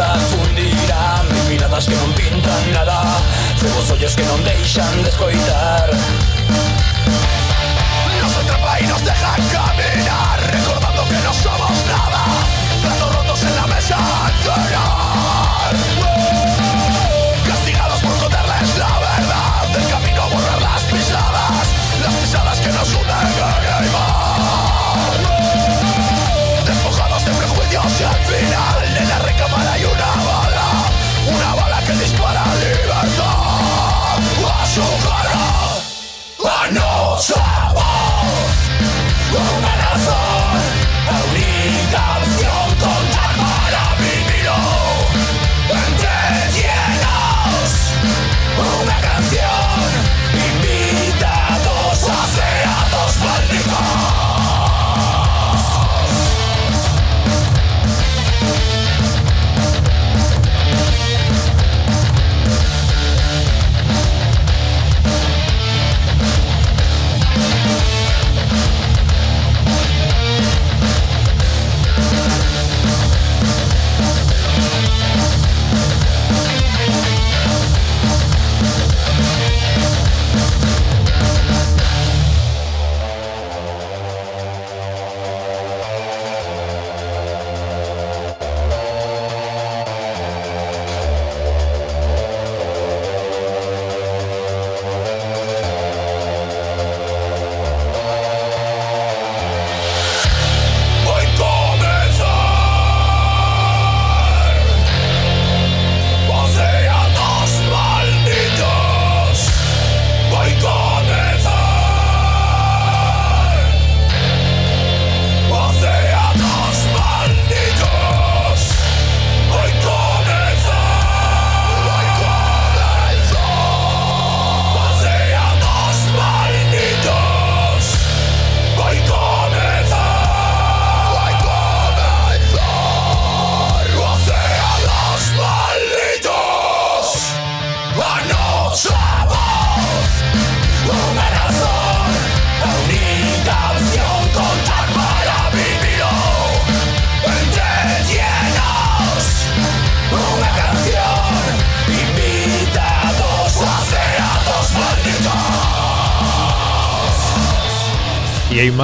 Salvaxe a deriva fundirá Miradas que non pintan nada. Cegos ollos que non deixan de escoitar. Nos atrapa y nos deja caminar Recordando que no somos nada. Platos rotos en la mesa al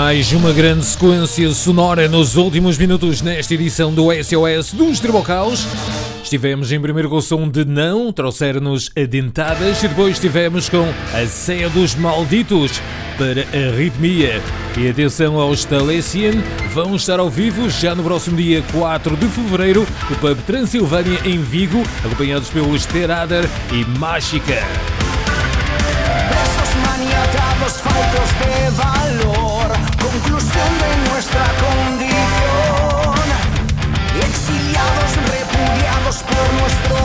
mais uma grande sequência sonora nos últimos minutos nesta edição do SOS dos Tribocaus. Estivemos em primeiro com o som de Não, trouxeram-nos Adentadas e depois estivemos com A Ceia dos Malditos para a Ritmia. E atenção aos Talesian, vão estar ao vivo já no próximo dia 4 de fevereiro no Pub Transilvânia em Vigo, acompanhados pelos Terader e Mágica. faltos de valor, de nuestra condición, exiliados, repudiados por nuestro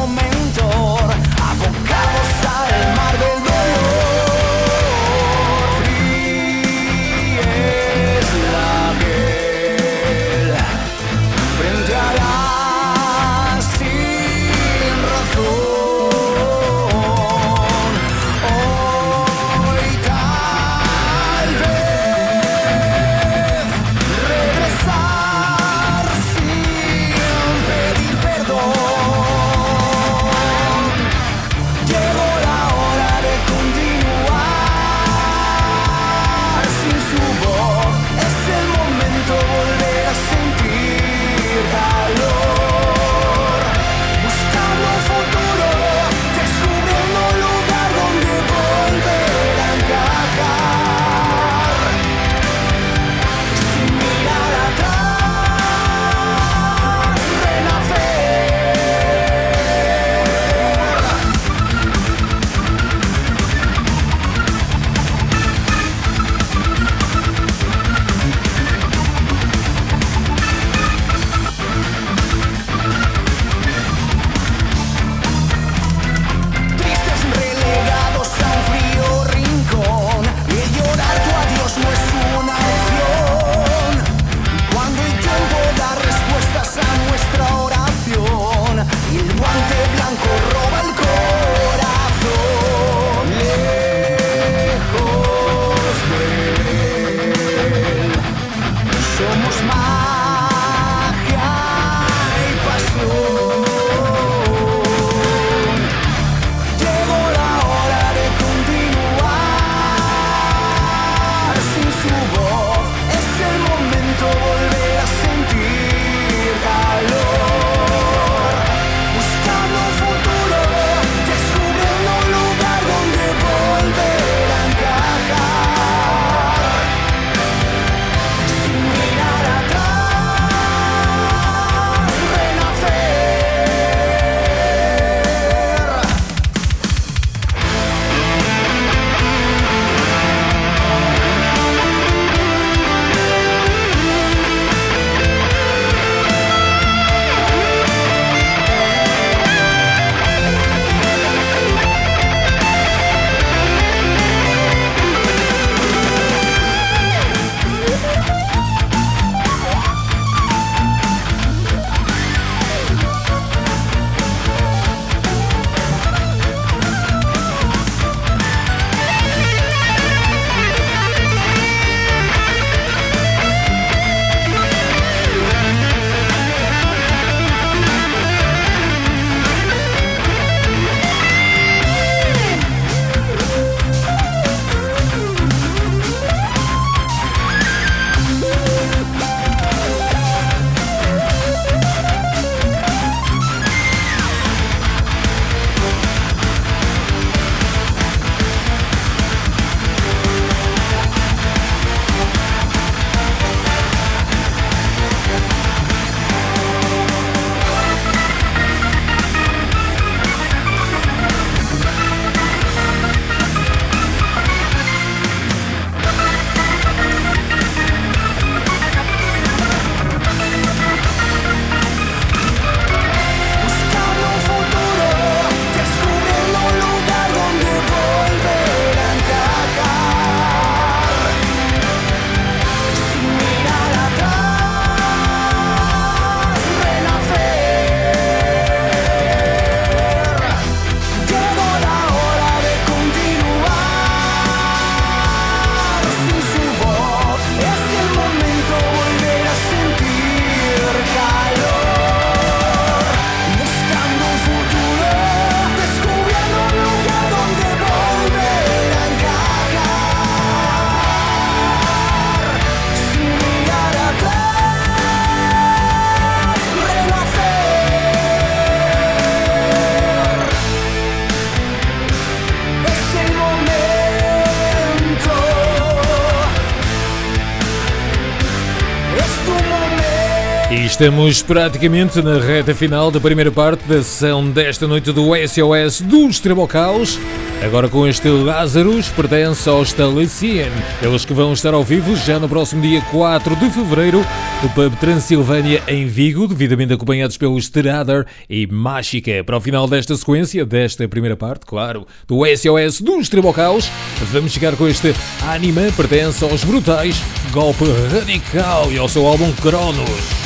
estamos praticamente na reta final da primeira parte da sessão desta noite do SOS dos Trebocaus. Agora com este Lazarus, pertence aos Talician. Eles que vão estar ao vivo já no próximo dia 4 de Fevereiro no Pub Transilvânia em Vigo, devidamente acompanhados pelos Teradar e Mágica. Para o final desta sequência, desta primeira parte, claro, do SOS dos Trebocaus, vamos chegar com este Anima, pertence aos Brutais, Golpe Radical e ao seu álbum Cronos.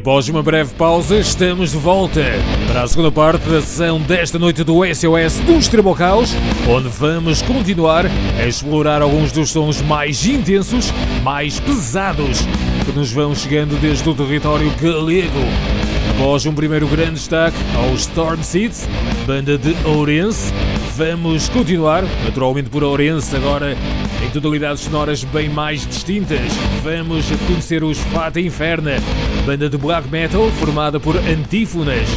Após uma breve pausa, estamos de volta para a segunda parte da sessão desta noite do SOS do Extremo Caos, onde vamos continuar a explorar alguns dos sons mais intensos, mais pesados, que nos vão chegando desde o território galego. Após um primeiro grande destaque ao Storm Seeds, banda de Ourense, vamos continuar, naturalmente por Ourense, agora em tonalidades sonoras bem mais distintas. Vamos conhecer os Fata Inferna, banda de black metal formada por antífonas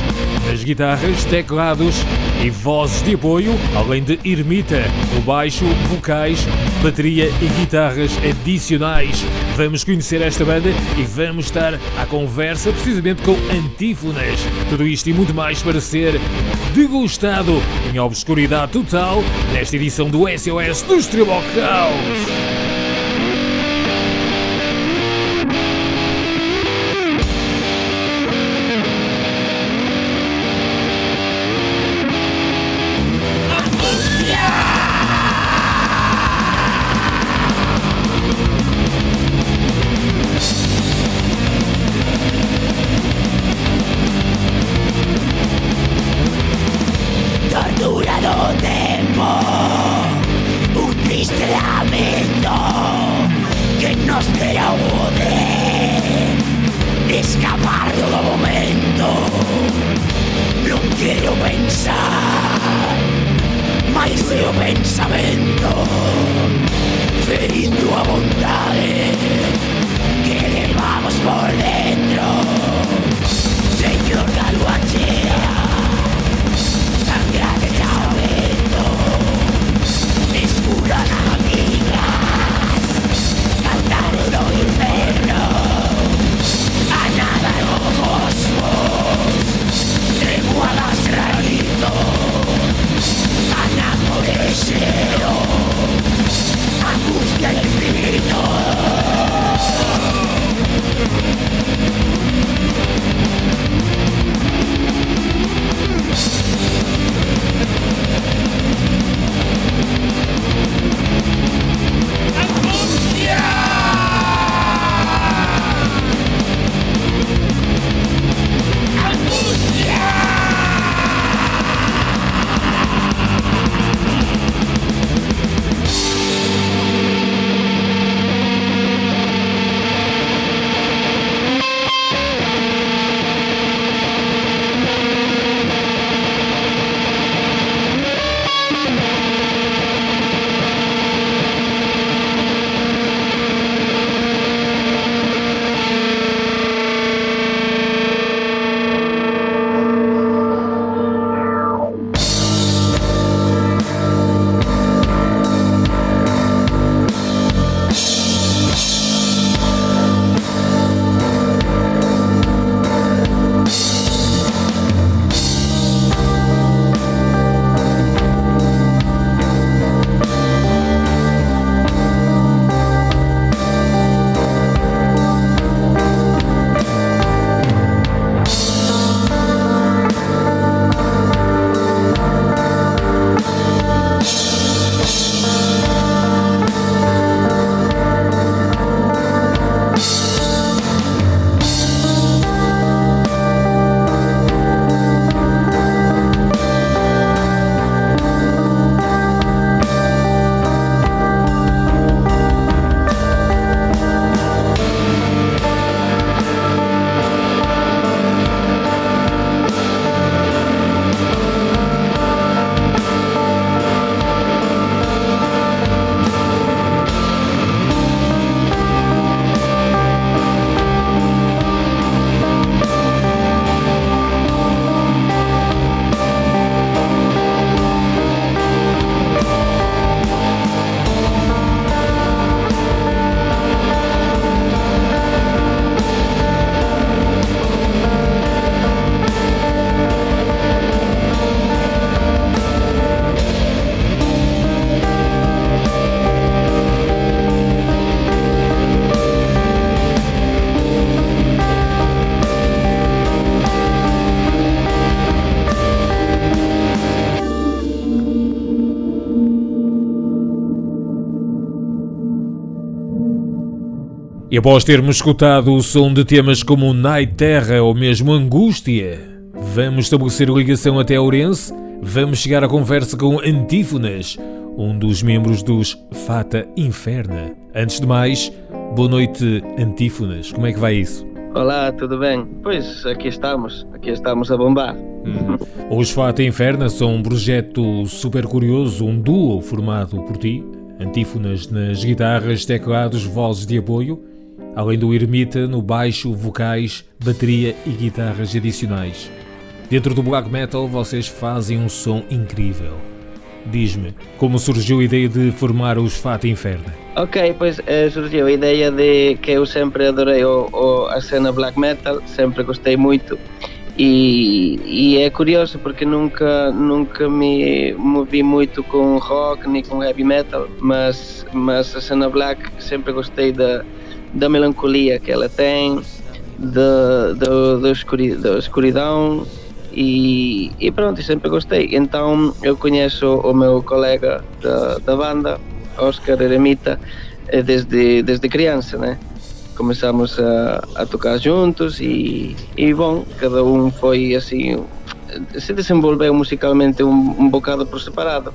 nas guitarras, teclados e vozes de apoio, além de ermita, no baixo, vocais, bateria e guitarras adicionais. Vamos conhecer esta banda e vamos estar à conversa precisamente com antífonas. Tudo isto e muito mais para ser degustado em obscuridade total nesta edição do SOS dos Tribocaus. E após termos escutado o som de temas como Night Terra ou mesmo Angústia, vamos estabelecer ligação até Ourense, vamos chegar à conversa com Antífonas, um dos membros dos Fata Inferna. Antes de mais, boa noite Antífonas, como é que vai isso? Olá, tudo bem? Pois aqui estamos, aqui estamos a bombar. Uhum. Os Fata Inferna são um projeto super curioso, um duo formado por ti, Antífonas nas guitarras, teclados, vozes de apoio além do ermita no baixo, vocais, bateria e guitarras adicionais. Dentro do black metal vocês fazem um som incrível. Diz-me, como surgiu a ideia de formar os Fata Inferna? Ok, pois eh, surgiu a ideia de que eu sempre adorei o, o, a cena black metal, sempre gostei muito e, e, é curioso porque nunca nunca me movi muito com rock nem com heavy metal, mas mas a cena black sempre gostei da da melancolia que ela tem, da, da, da, escuridão, escuridão e, e pronto, sempre gostei. Então eu conheço o meu colega da, da banda, Oscar Eremita, eh, desde, desde criança, né? Começamos a, a tocar juntos e, e bom, cada um foi assim, se desenvolveu musicalmente um, um bocado por separado.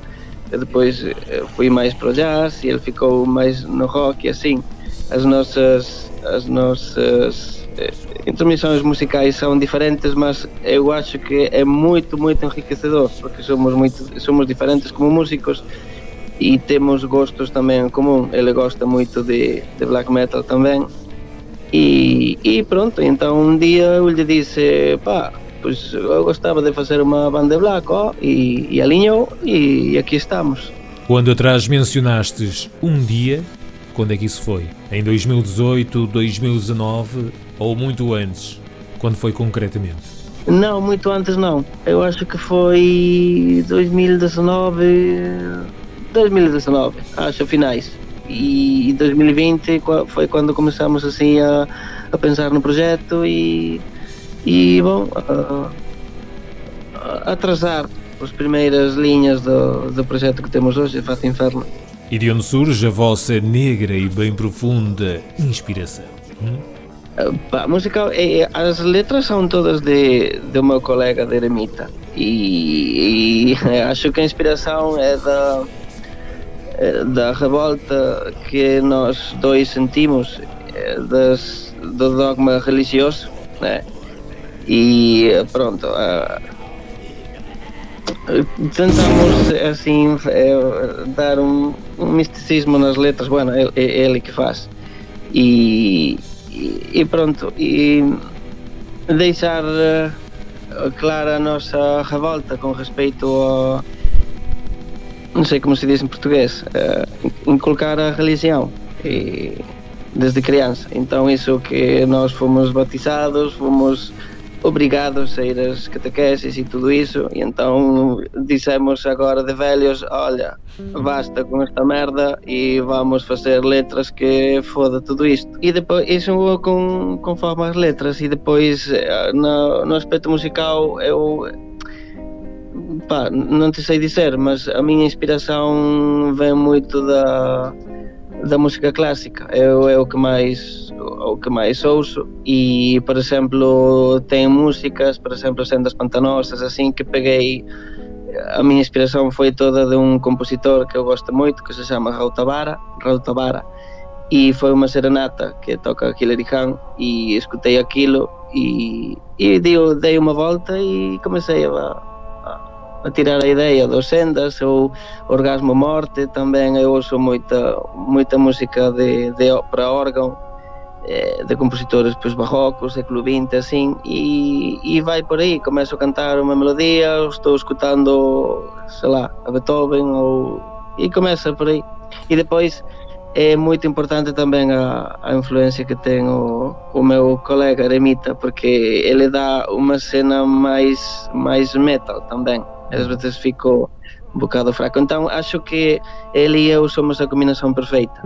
Eu depois eh, fui mais para o jazz e ele ficou mais no rock e assim as nossas as nossas eh, intermissões musicais são diferentes, mas eu acho que é muito muito enriquecedor porque somos muito somos diferentes como músicos e temos gostos também em comum. Ele gosta muito de, de black metal também. E, e pronto, então um dia eu lhe disse, pá, pois eu gostava de fazer uma banda black, ó, e, e alinhou e, e aqui estamos. Quando atrás mencionastes um dia, quando é que isso foi? Em 2018, 2019 ou muito antes? Quando foi concretamente? Não, muito antes não. Eu acho que foi 2019, 2019, acho finais. E 2020 foi quando começamos assim a, a pensar no projeto e, e bom, a, a atrasar as primeiras linhas do, do projeto que temos hoje, Fato Inferno. E de onde surge a vossa negra e bem profunda inspiração? Hum? A música, é, é, as letras são todas de, do meu colega de Eremita e, e, acho que a inspiração é da, é da revolta que nós dois sentimos das, do dogma religioso né? e pronto tentamos assim dar um, um misticismo nas letras, bueno, é, é ele que faz. E, e, pronto, e deixar uh, clara a nossa revolta com respeito a. Não sei como se diz em português, uh, inculcar a religião. E, desde criança. Então, isso que nós fomos batizados, fomos obrigados a ir às catequeses e tudo isso, e então dissemos agora de velhos, olha, basta com esta merda e vamos fazer letras que foda tudo isto. E depois, isso com, conforme as letras, e depois eh, no, no aspecto musical eu pá, não te sei dizer, mas a minha inspiração vem muito da da música clássica é, é o que mais o que mais ouço. E por exemplo tem músicas por exemplo Sendas Pantanosas assim que peguei. A minha inspiração foi toda de um compositor que eu gosto muito que se chama Raul Tabara Raul Tabara e foi uma serenata que toca Hillary Khan. E escutei aquilo e, e dei, dei uma volta e comecei a a tirar a ideia dos sendas ou orgasmo morte tamén eu ouso moita moita música de, de para órgão eh, de compositores pois, barrocos, século XX, assim, e, e vai por aí, começo a cantar uma melodia, estou escutando, sei lá, a Beethoven, ou, e começa por aí. E depois é muito importante também a, a influência que tem o, o meu colega Eremita, porque ele dá uma cena mais, mais metal também e ás veces fico un bocado fraco. Entón, acho que el e eu somos a combinación perfeita.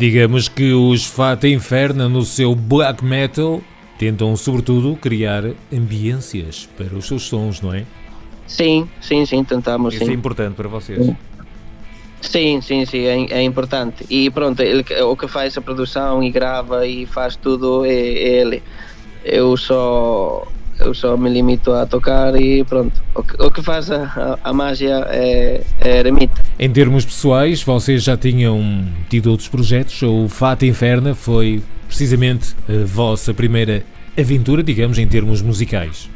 Digamos que os Fata Inferna, no seu black metal, tentam sobretudo criar ambiências para os seus sons, não é? Sim, sim, sim, tentamos, Isso é sim. importante para vocês. Sim, sim, sim, é, é importante. E pronto, ele, o que faz a produção e grava e faz tudo é, é ele. Eu só, eu só me limito a tocar e pronto. O que, o que faz a, a, a mágia é, é eremita. Em termos pessoais, vocês já tinham tido outros projetos? O Fata Inferna foi precisamente a vossa primeira aventura, digamos, em termos musicais?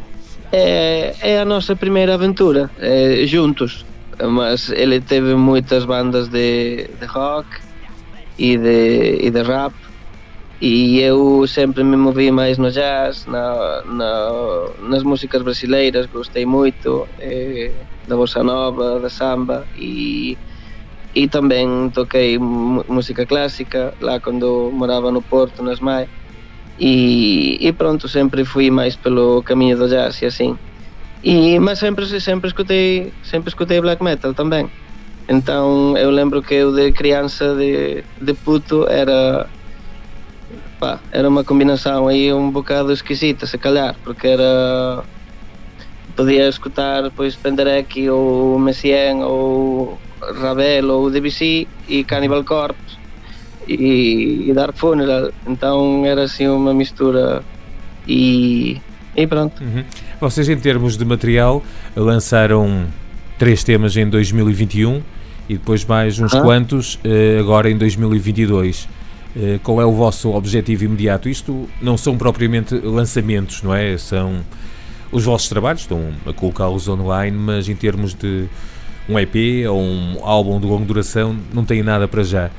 É, é a nossa primeira aventura, é, juntos. Mas ele teve muitas bandas de, de rock e de, e de rap. E eu sempre me movi mais no jazz, na, na, nas músicas brasileiras, gostei muito da bossa nova, da samba e, e também toquei música clássica lá quando morava no Porto, nas MAI. E, e pronto, sempre fui mais pelo caminho do jazz e assim. E, mas sempre, sempre, escutei, sempre escutei black metal também. Então eu lembro que eu de criança, de, de puto, era pá, era uma combinação aí um bocado esquisita, se calhar, porque era. Podia escutar pois Penderecki ou Messien ou Ravel ou Debussy e Cannibal Corpse e, e Dark Funeral. Então era assim uma mistura e, e pronto. Uhum. Vocês, em termos de material, lançaram três temas em 2021 e depois mais uns Ah. quantos eh, agora em 2022. Eh, Qual é o vosso objetivo imediato? Isto não são propriamente lançamentos, não é? São os vossos trabalhos, estão a colocá-los online, mas em termos de um EP ou um álbum de longa duração, não tem nada para já.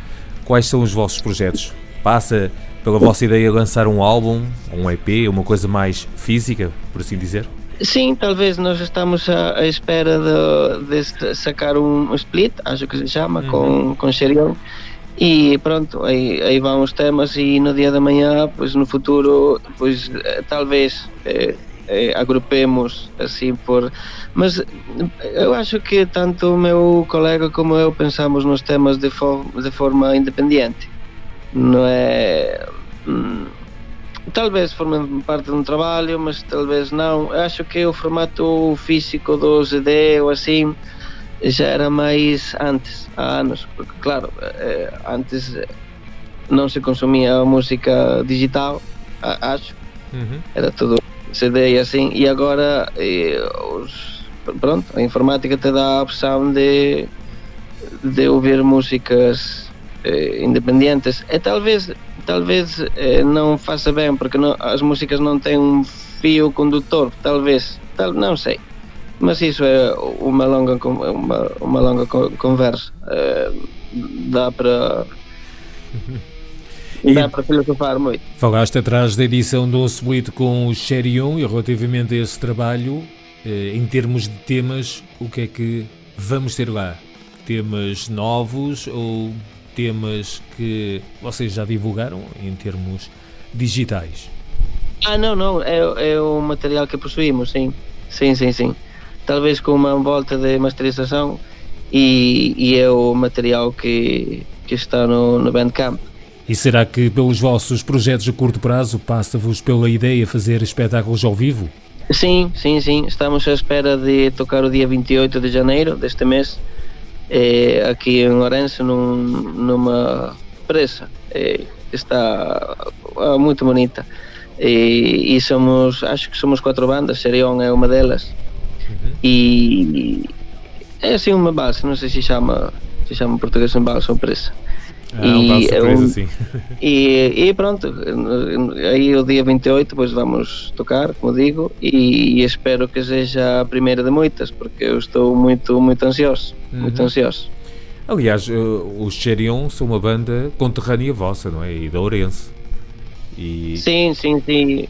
Quais são os vossos projetos? Passa pela vossa ideia lançar um álbum, um EP, uma coisa mais física, por assim dizer? Sim, talvez nós estamos à, espera de, de sacar um split, acho que se chama, com, com Xerion. E pronto, aí, aí vão os temas e no dia da manhã, pois no futuro, pois eh, talvez eh, eh, agrupemos assim por... Mas eu acho que tanto o meu colega como eu pensamos nos temas de, fo de forma independente. Não é... hum, Talvez formem parte de um trabalho, mas talvez não. Eu acho que o formato físico do CD ou assim já era mais antes, há anos, porque claro, eh, antes não se consumia música digital, acho, Uhum. era tudo CD e assim, e agora eh, os, pronto, a informática te dá a opção de, de ouvir músicas eh, independentes. É talvez, talvez eh, não faça bem, porque não- as músicas não têm um fio condutor, talvez, tal, não sei. Mas isso é uma longa, uma, uma longa co- conversa. Eh, dá para. E- Dá para filosofar muito. Falaste atrás da edição do Split com o Xerion e relativamente a esse trabalho, eh, em termos de temas, o que é que vamos ter lá? Temas novos ou temas que vocês já divulgaram em termos digitais? Ah, não, não, é, é o material que possuímos, sim. Sim, sim, sim. Talvez com uma volta de masterização e, e é o material que, que está no, no Bandcamp. E será que pelos vossos projetos a curto prazo passa-vos pela ideia fazer espetáculos ao vivo? Sim, sim, sim. Estamos à espera de tocar o dia 28 de janeiro deste mês, eh, aqui em Lourenço, num, numa presa eh, que está ah, muito bonita. E, e somos, acho que somos quatro bandas, Serion é uma delas. E é assim uma balsa, não sei se chama, se chama português em balsa ou presa. Ah, um E é surpresa, um- sim. E, e pronto, aí o dia 28 depois vamos tocar, como digo, e, espero que seja a primeira de muitas, porque eu estou muito, muito ansioso, muito Uhum. ansioso. Aliás, eh, os Xerion são uma banda conterrânea vossa, não é? E da Ourense. E Sim, sim, sim.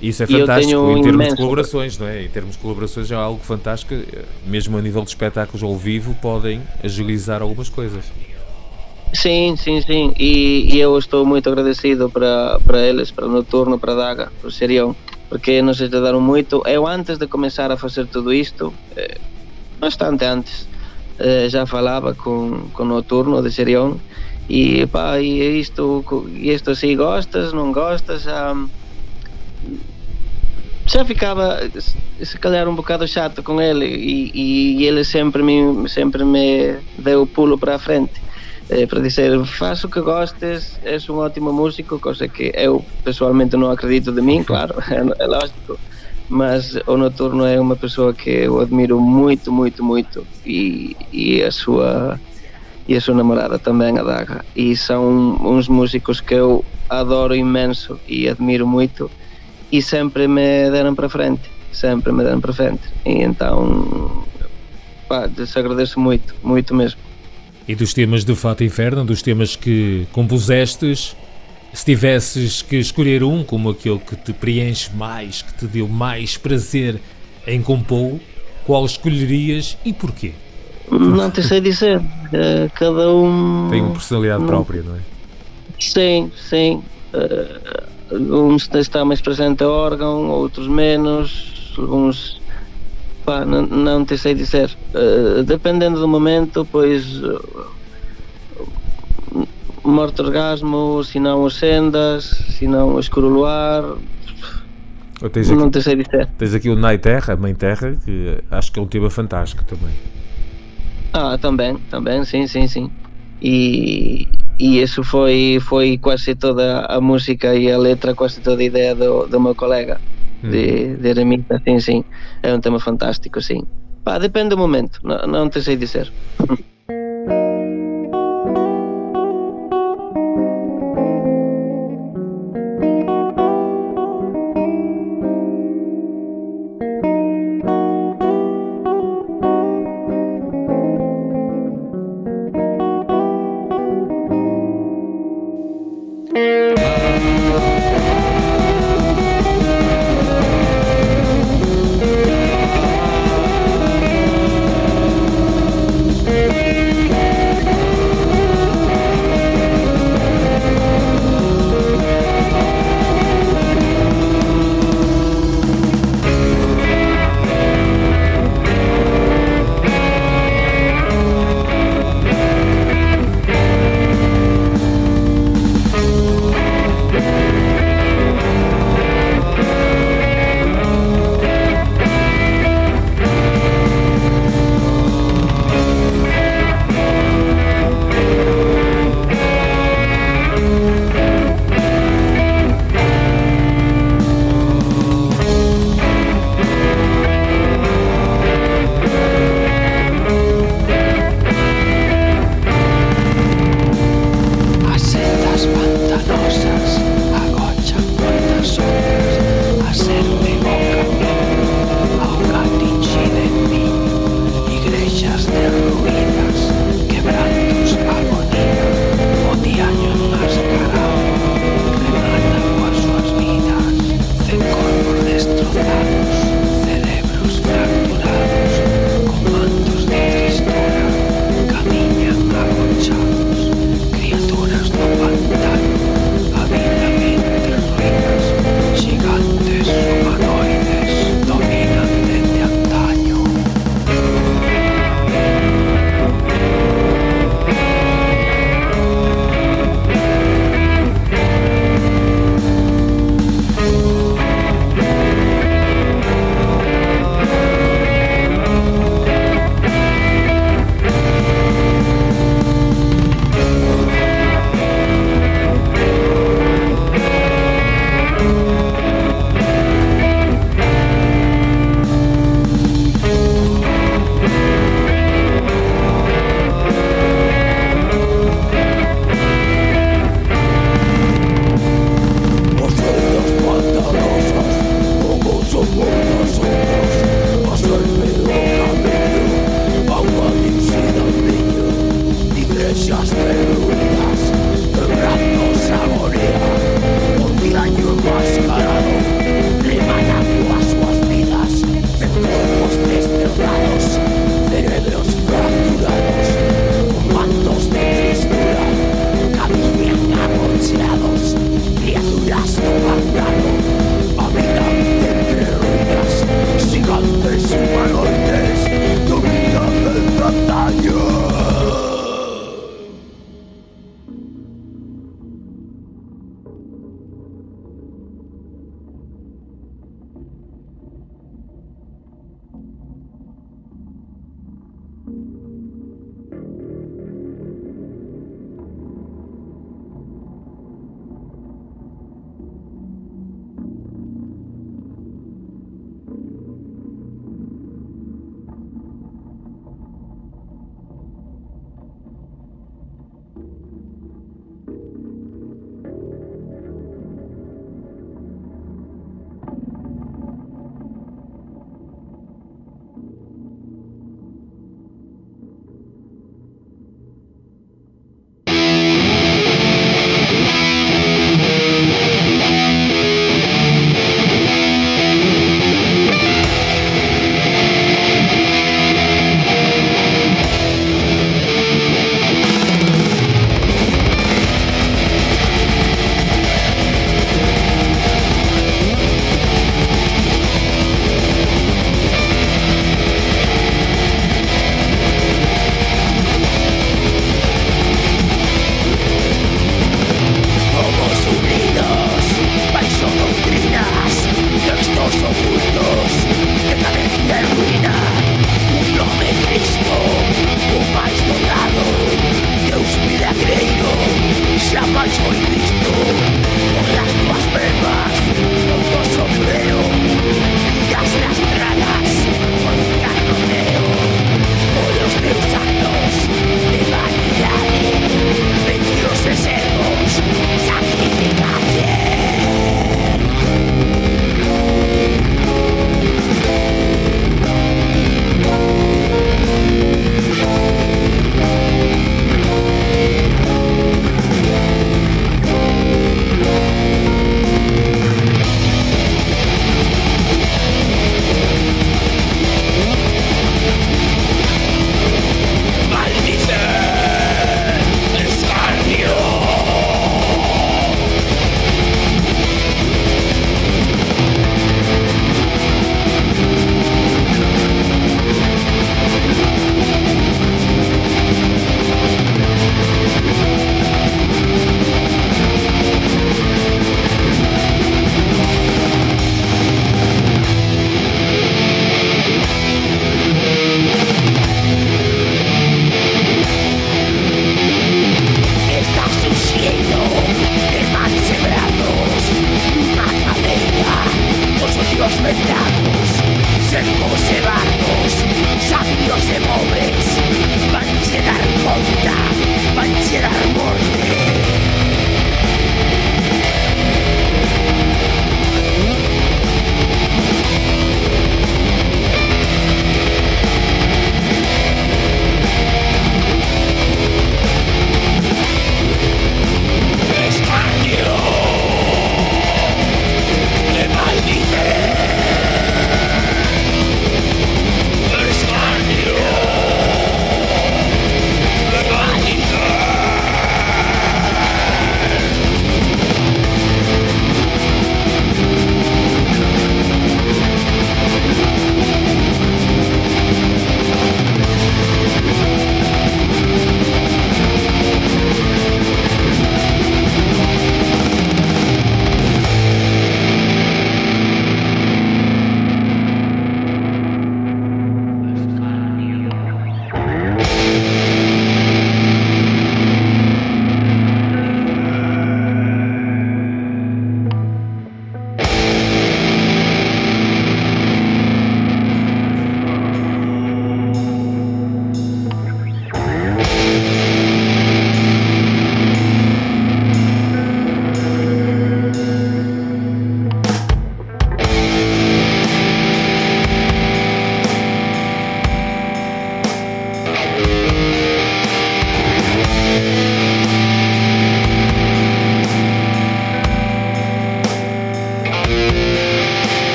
isso é e fantástico em termos de imenso- colaborações, não é? Em termos de colaborações é algo fantástico. eh, Mesmo a nível de espetáculos ao vivo podem agilizar algumas coisas. Sim, sim, sim. E, e eu estou muito agradecido para, para eles, para o Noturno, para a Daga, para o Serião, porque nos ajudaram muito. Eu antes de começar a fazer tudo isto, eh, bastante antes, eh, já falava com, com o Noturno de Serião e pá, e isto, co- e isto assim, gostas, não gostas, já, já ficava se- calhar um bocado chato com ele e, e ele sempre me, sempre me deu o pulo para a frente eh, para dizer faz o que gostes, és um ótimo músico, coisa que eu pessoalmente não acredito de mim, claro, é, é lógico, mas o Noturno é uma pessoa que eu admiro muito, muito, muito e, e a sua e a sua namorada também, a Daga, e são uns músicos que eu adoro imenso e admiro muito e sempre me deram para frente, sempre me deram para frente, e então pá, lhes agradeço muito, muito mesmo. E dos temas de Fato Inferno, dos temas que compusestes, se tivesses que escolher um como aquele que te preenche mais, que te deu mais prazer em compô, qual escolherias e porquê? Não te sei dizer, eh, cada um Tem uma personalidade Não. própria, não é? Sim, sim. Eh, uns está mais presente a órgão, outros menos, alguns pá, não, não te sei dizer. Eh, dependendo do momento, pois uh, morte orgasmo, se não os sendas, se não o escuro luar, tens não aqui, te sei dizer. tens aqui o Night Terra, a Mãe Terra, que acho que é um tema fantástico também. Ah, também, também, sim, sim, sim. E, e isso foi, foi quase toda a música e a letra, quase toda a ideia do, do meu colega, de, de Eremita, sim, sim. É um tema fantástico, sim. Pá, depende do momento, não, não te sei dizer.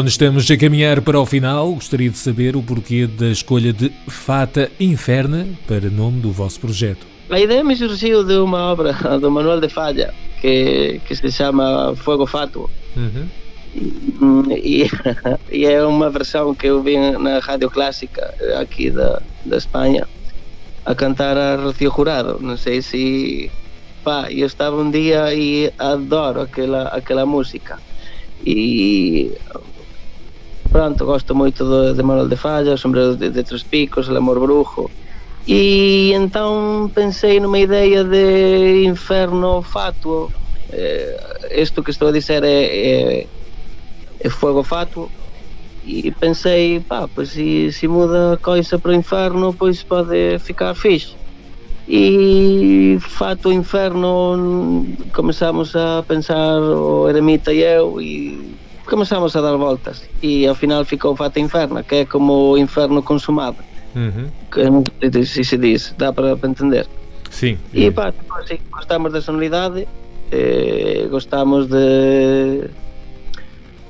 quando estamos a caminhar para o final, gostaria de saber o porquê da escolha de Fata Inferna para nome do vosso projeto. A ideia me surgiu de uma obra do Manuel de Falla que, que se chama Fuego Fatuo. Uhum. E, e é uma versão que eu vi na rádio clássica aqui da, da Espanha a cantar a Rocío Jurado. Não sei se. Pá, eu estava um dia e adoro aquela, aquela música. E. Pronto, gosto muito de, de Manuel de Falla, Sombreiro de, de Tres Picos, El Amor Brujo. E então pensei numa ideia de inferno fatuo. Eh, isto que estou a dizer é, é, é fogo fatuo. E pensei, pá, pois se, se muda a coisa para o inferno, pois pode ficar fixe. E fato inferno começamos a pensar o eremita e eu e começamos a dar voltas e ao final ficou fato inferno que é como o inferno consumado Uhum. que não sei se se diz, dá para, para entender Sim. e pá, tipo assim, gostamos da sonoridade eh, gostamos de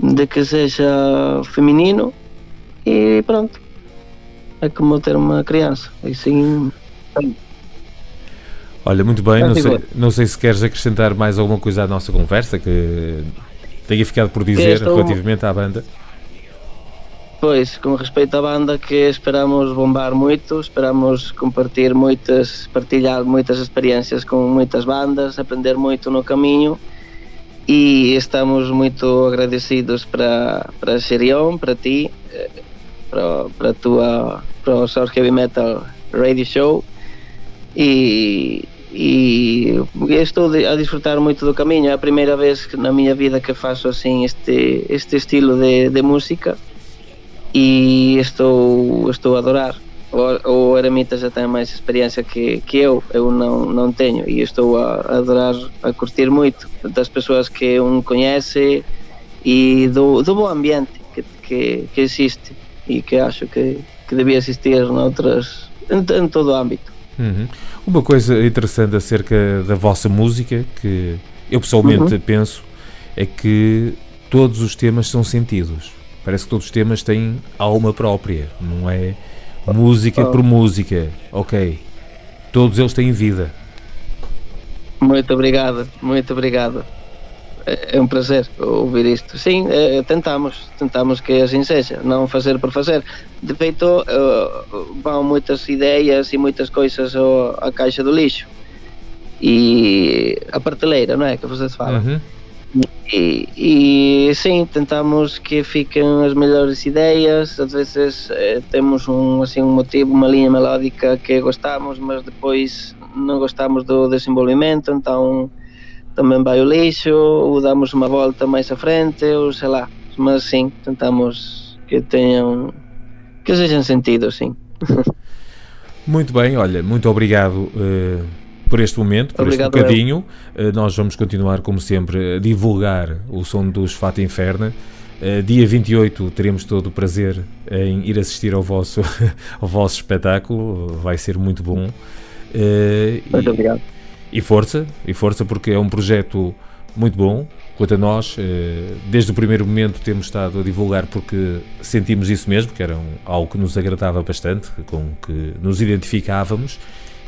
de que seja feminino e pronto é como ter uma criança e sim Olha, muito bem, não Tá, sei, Igor. não sei se queres acrescentar mais alguma coisa à nossa conversa que tenha ficado por dizer estou- relativamente à banda. Pois, com respeito à banda que esperamos bombar muito, esperamos compartilhar muitas, partilhar muitas experiências com muitas bandas, aprender muito no caminho e estamos muito agradecidos para para Xerion, para ti, para, para a tua para o Source Heavy Metal Radio Show e, e estou a disfrutar moito do camiño é a primeira vez na miña vida que faço así este, este estilo de, de música. E estou, estou a adorar. O, o Eremita xa ten máis experiencia que, que eu, eu non, non teño. E estou a, a adorar, a curtir moito das persoas que un coñece e do, do bo ambiente que, que, que existe e que acho que, que debía existir noutras, en, en todo o ámbito. Uhum. Uma coisa interessante acerca da vossa música, que eu pessoalmente penso, é que todos os temas são sentidos. Parece que todos os temas têm alma própria, não é música por música. Ok. Todos eles têm vida. Muito obrigado, muito obrigado. É é um prazer ouvir isto. Sim, eh, tentamos, tentamos que assim seja, não fazer por fazer. De feito, eh, vão muitas ideias e muitas coisas ao- à caixa do lixo. E a prateleira, não é? Que vocês falam. Uhum. E, e sim, tentamos que fiquem as melhores ideias. Às vezes eh, temos um, assim, um motivo, uma linha melódica que gostamos, mas depois não gostamos do desenvolvimento, então também vai ao lixo, ou damos uma volta mais à frente, ou sei lá. Mas sim, tentamos que tenham, que sejam sentido, sim. Muito bem, olha, muito obrigado eh, por este momento, por Obrigado, este bocadinho. Eh, nós vamos continuar, como sempre, a divulgar o som dos Fata Inferna. Eh, dia 28 teremos todo o prazer em ir assistir ao vosso, ao vosso espetáculo, vai ser muito bom. Muito e- obrigado. E força, e força porque é um projeto muito bom. Quanto a nós, eh, desde o primeiro momento temos estado a divulgar porque sentimos isso mesmo, que era um- algo que nos agradava bastante, com que nos identificávamos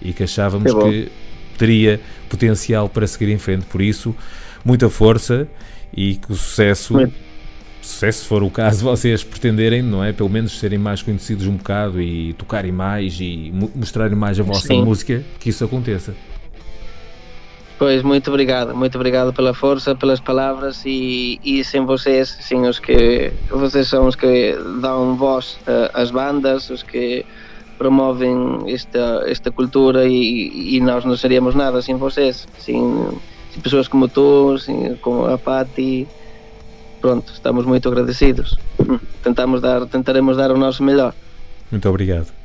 e que achávamos É que teria potencial para seguir em frente. Por isso, muita força e que o sucesso, sucesso se for o caso, vocês pretenderem, não é? Pelo menos serem mais conhecidos um bocado e tocarem mais e mo- mostrarem mais a vossa Sim. música, que isso aconteça. Pois, muito obrigado, muito obrigado pela força, pelas palavras e, e sem vocês, sem os que vocês são os que dão voz eh, às bandas, os que promovem esta, esta cultura e, e nós não seríamos nada sem vocês, sem, sem pessoas como tu, sem, como a Patti. Pronto, estamos muito agradecidos. Tentamos dar, tentaremos dar o nosso melhor. Muito obrigado.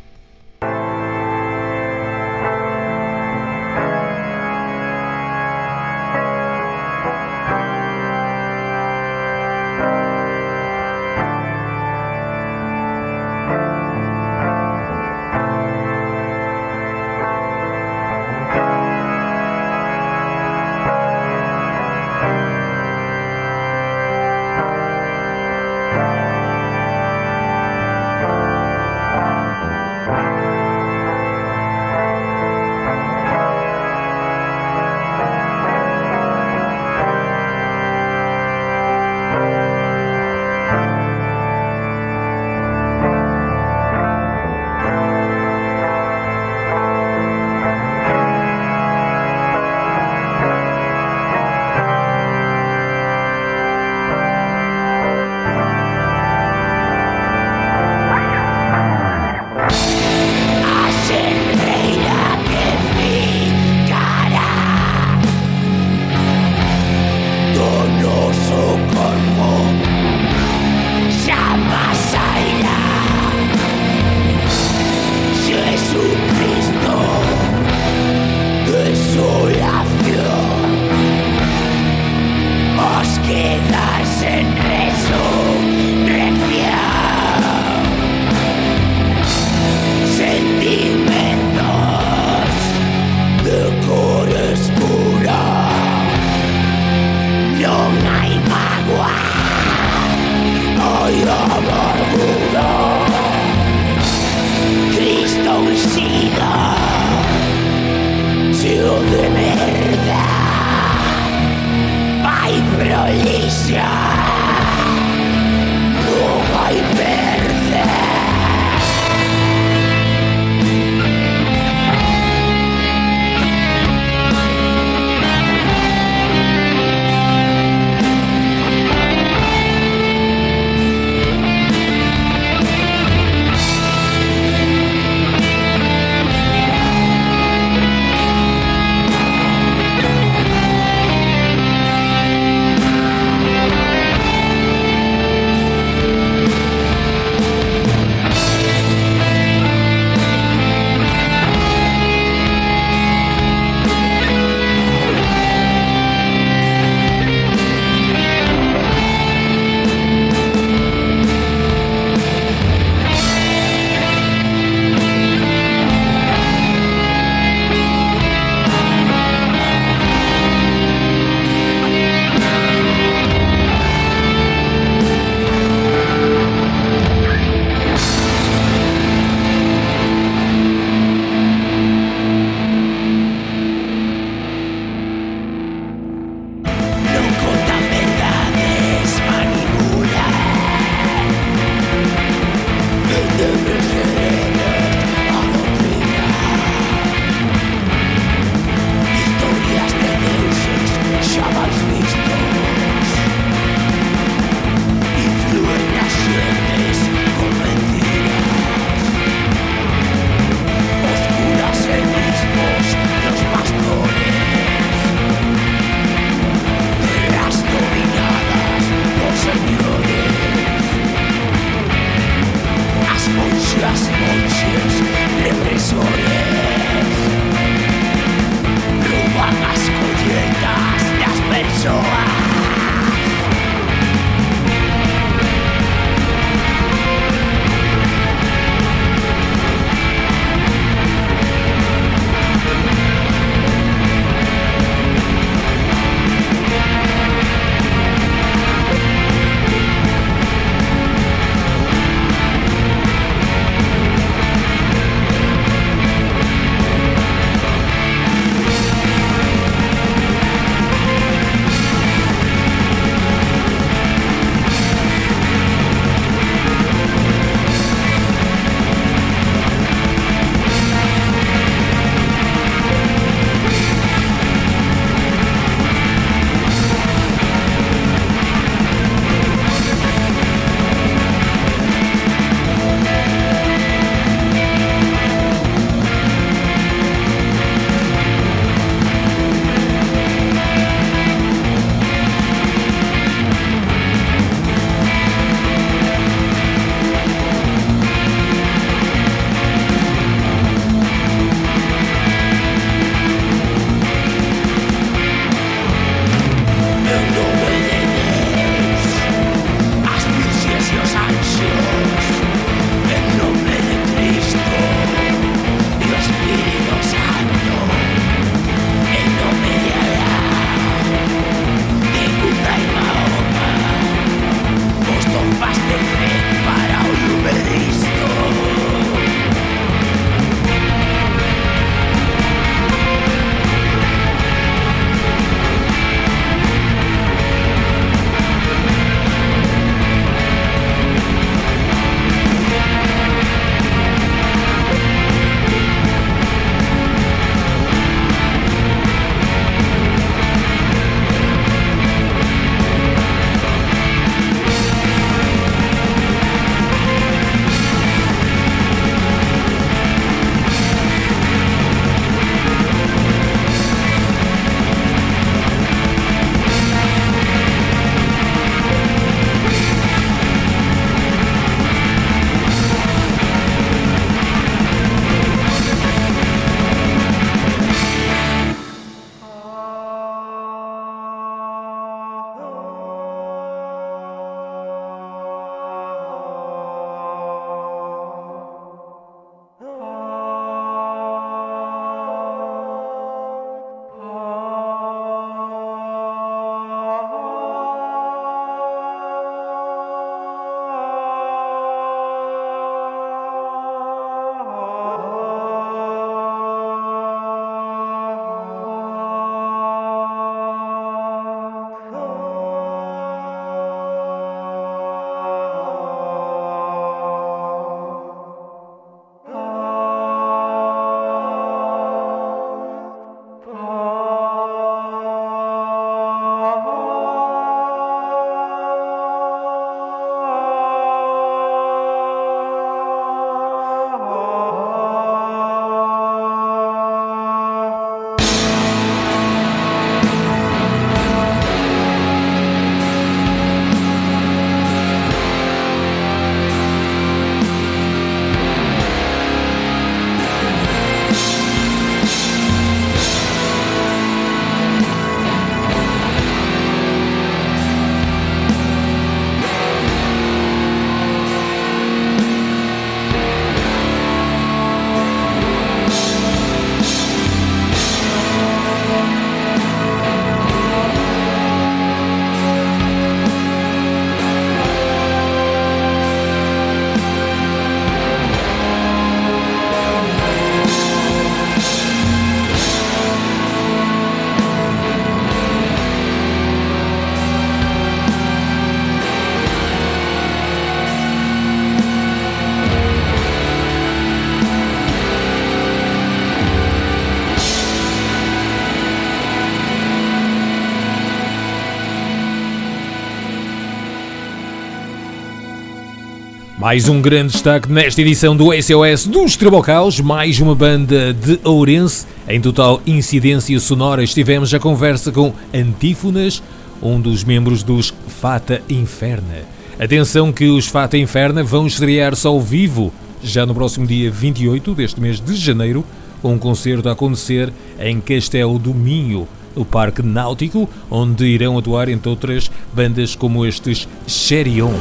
Mais um grande destaque nesta edição do SOS dos Trabocaus, mais uma banda de Ourense. Em total incidência sonora estivemos a conversa com Antífonas, um dos membros dos Fata Inferna. Atenção que os Fata Inferna vão estrear-se ao vivo já no próximo dia 28 deste mês de janeiro, um concerto a acontecer em Castelo do Minho, o Parque Náutico, onde irão atuar, entre outras, bandas como estes Cherion.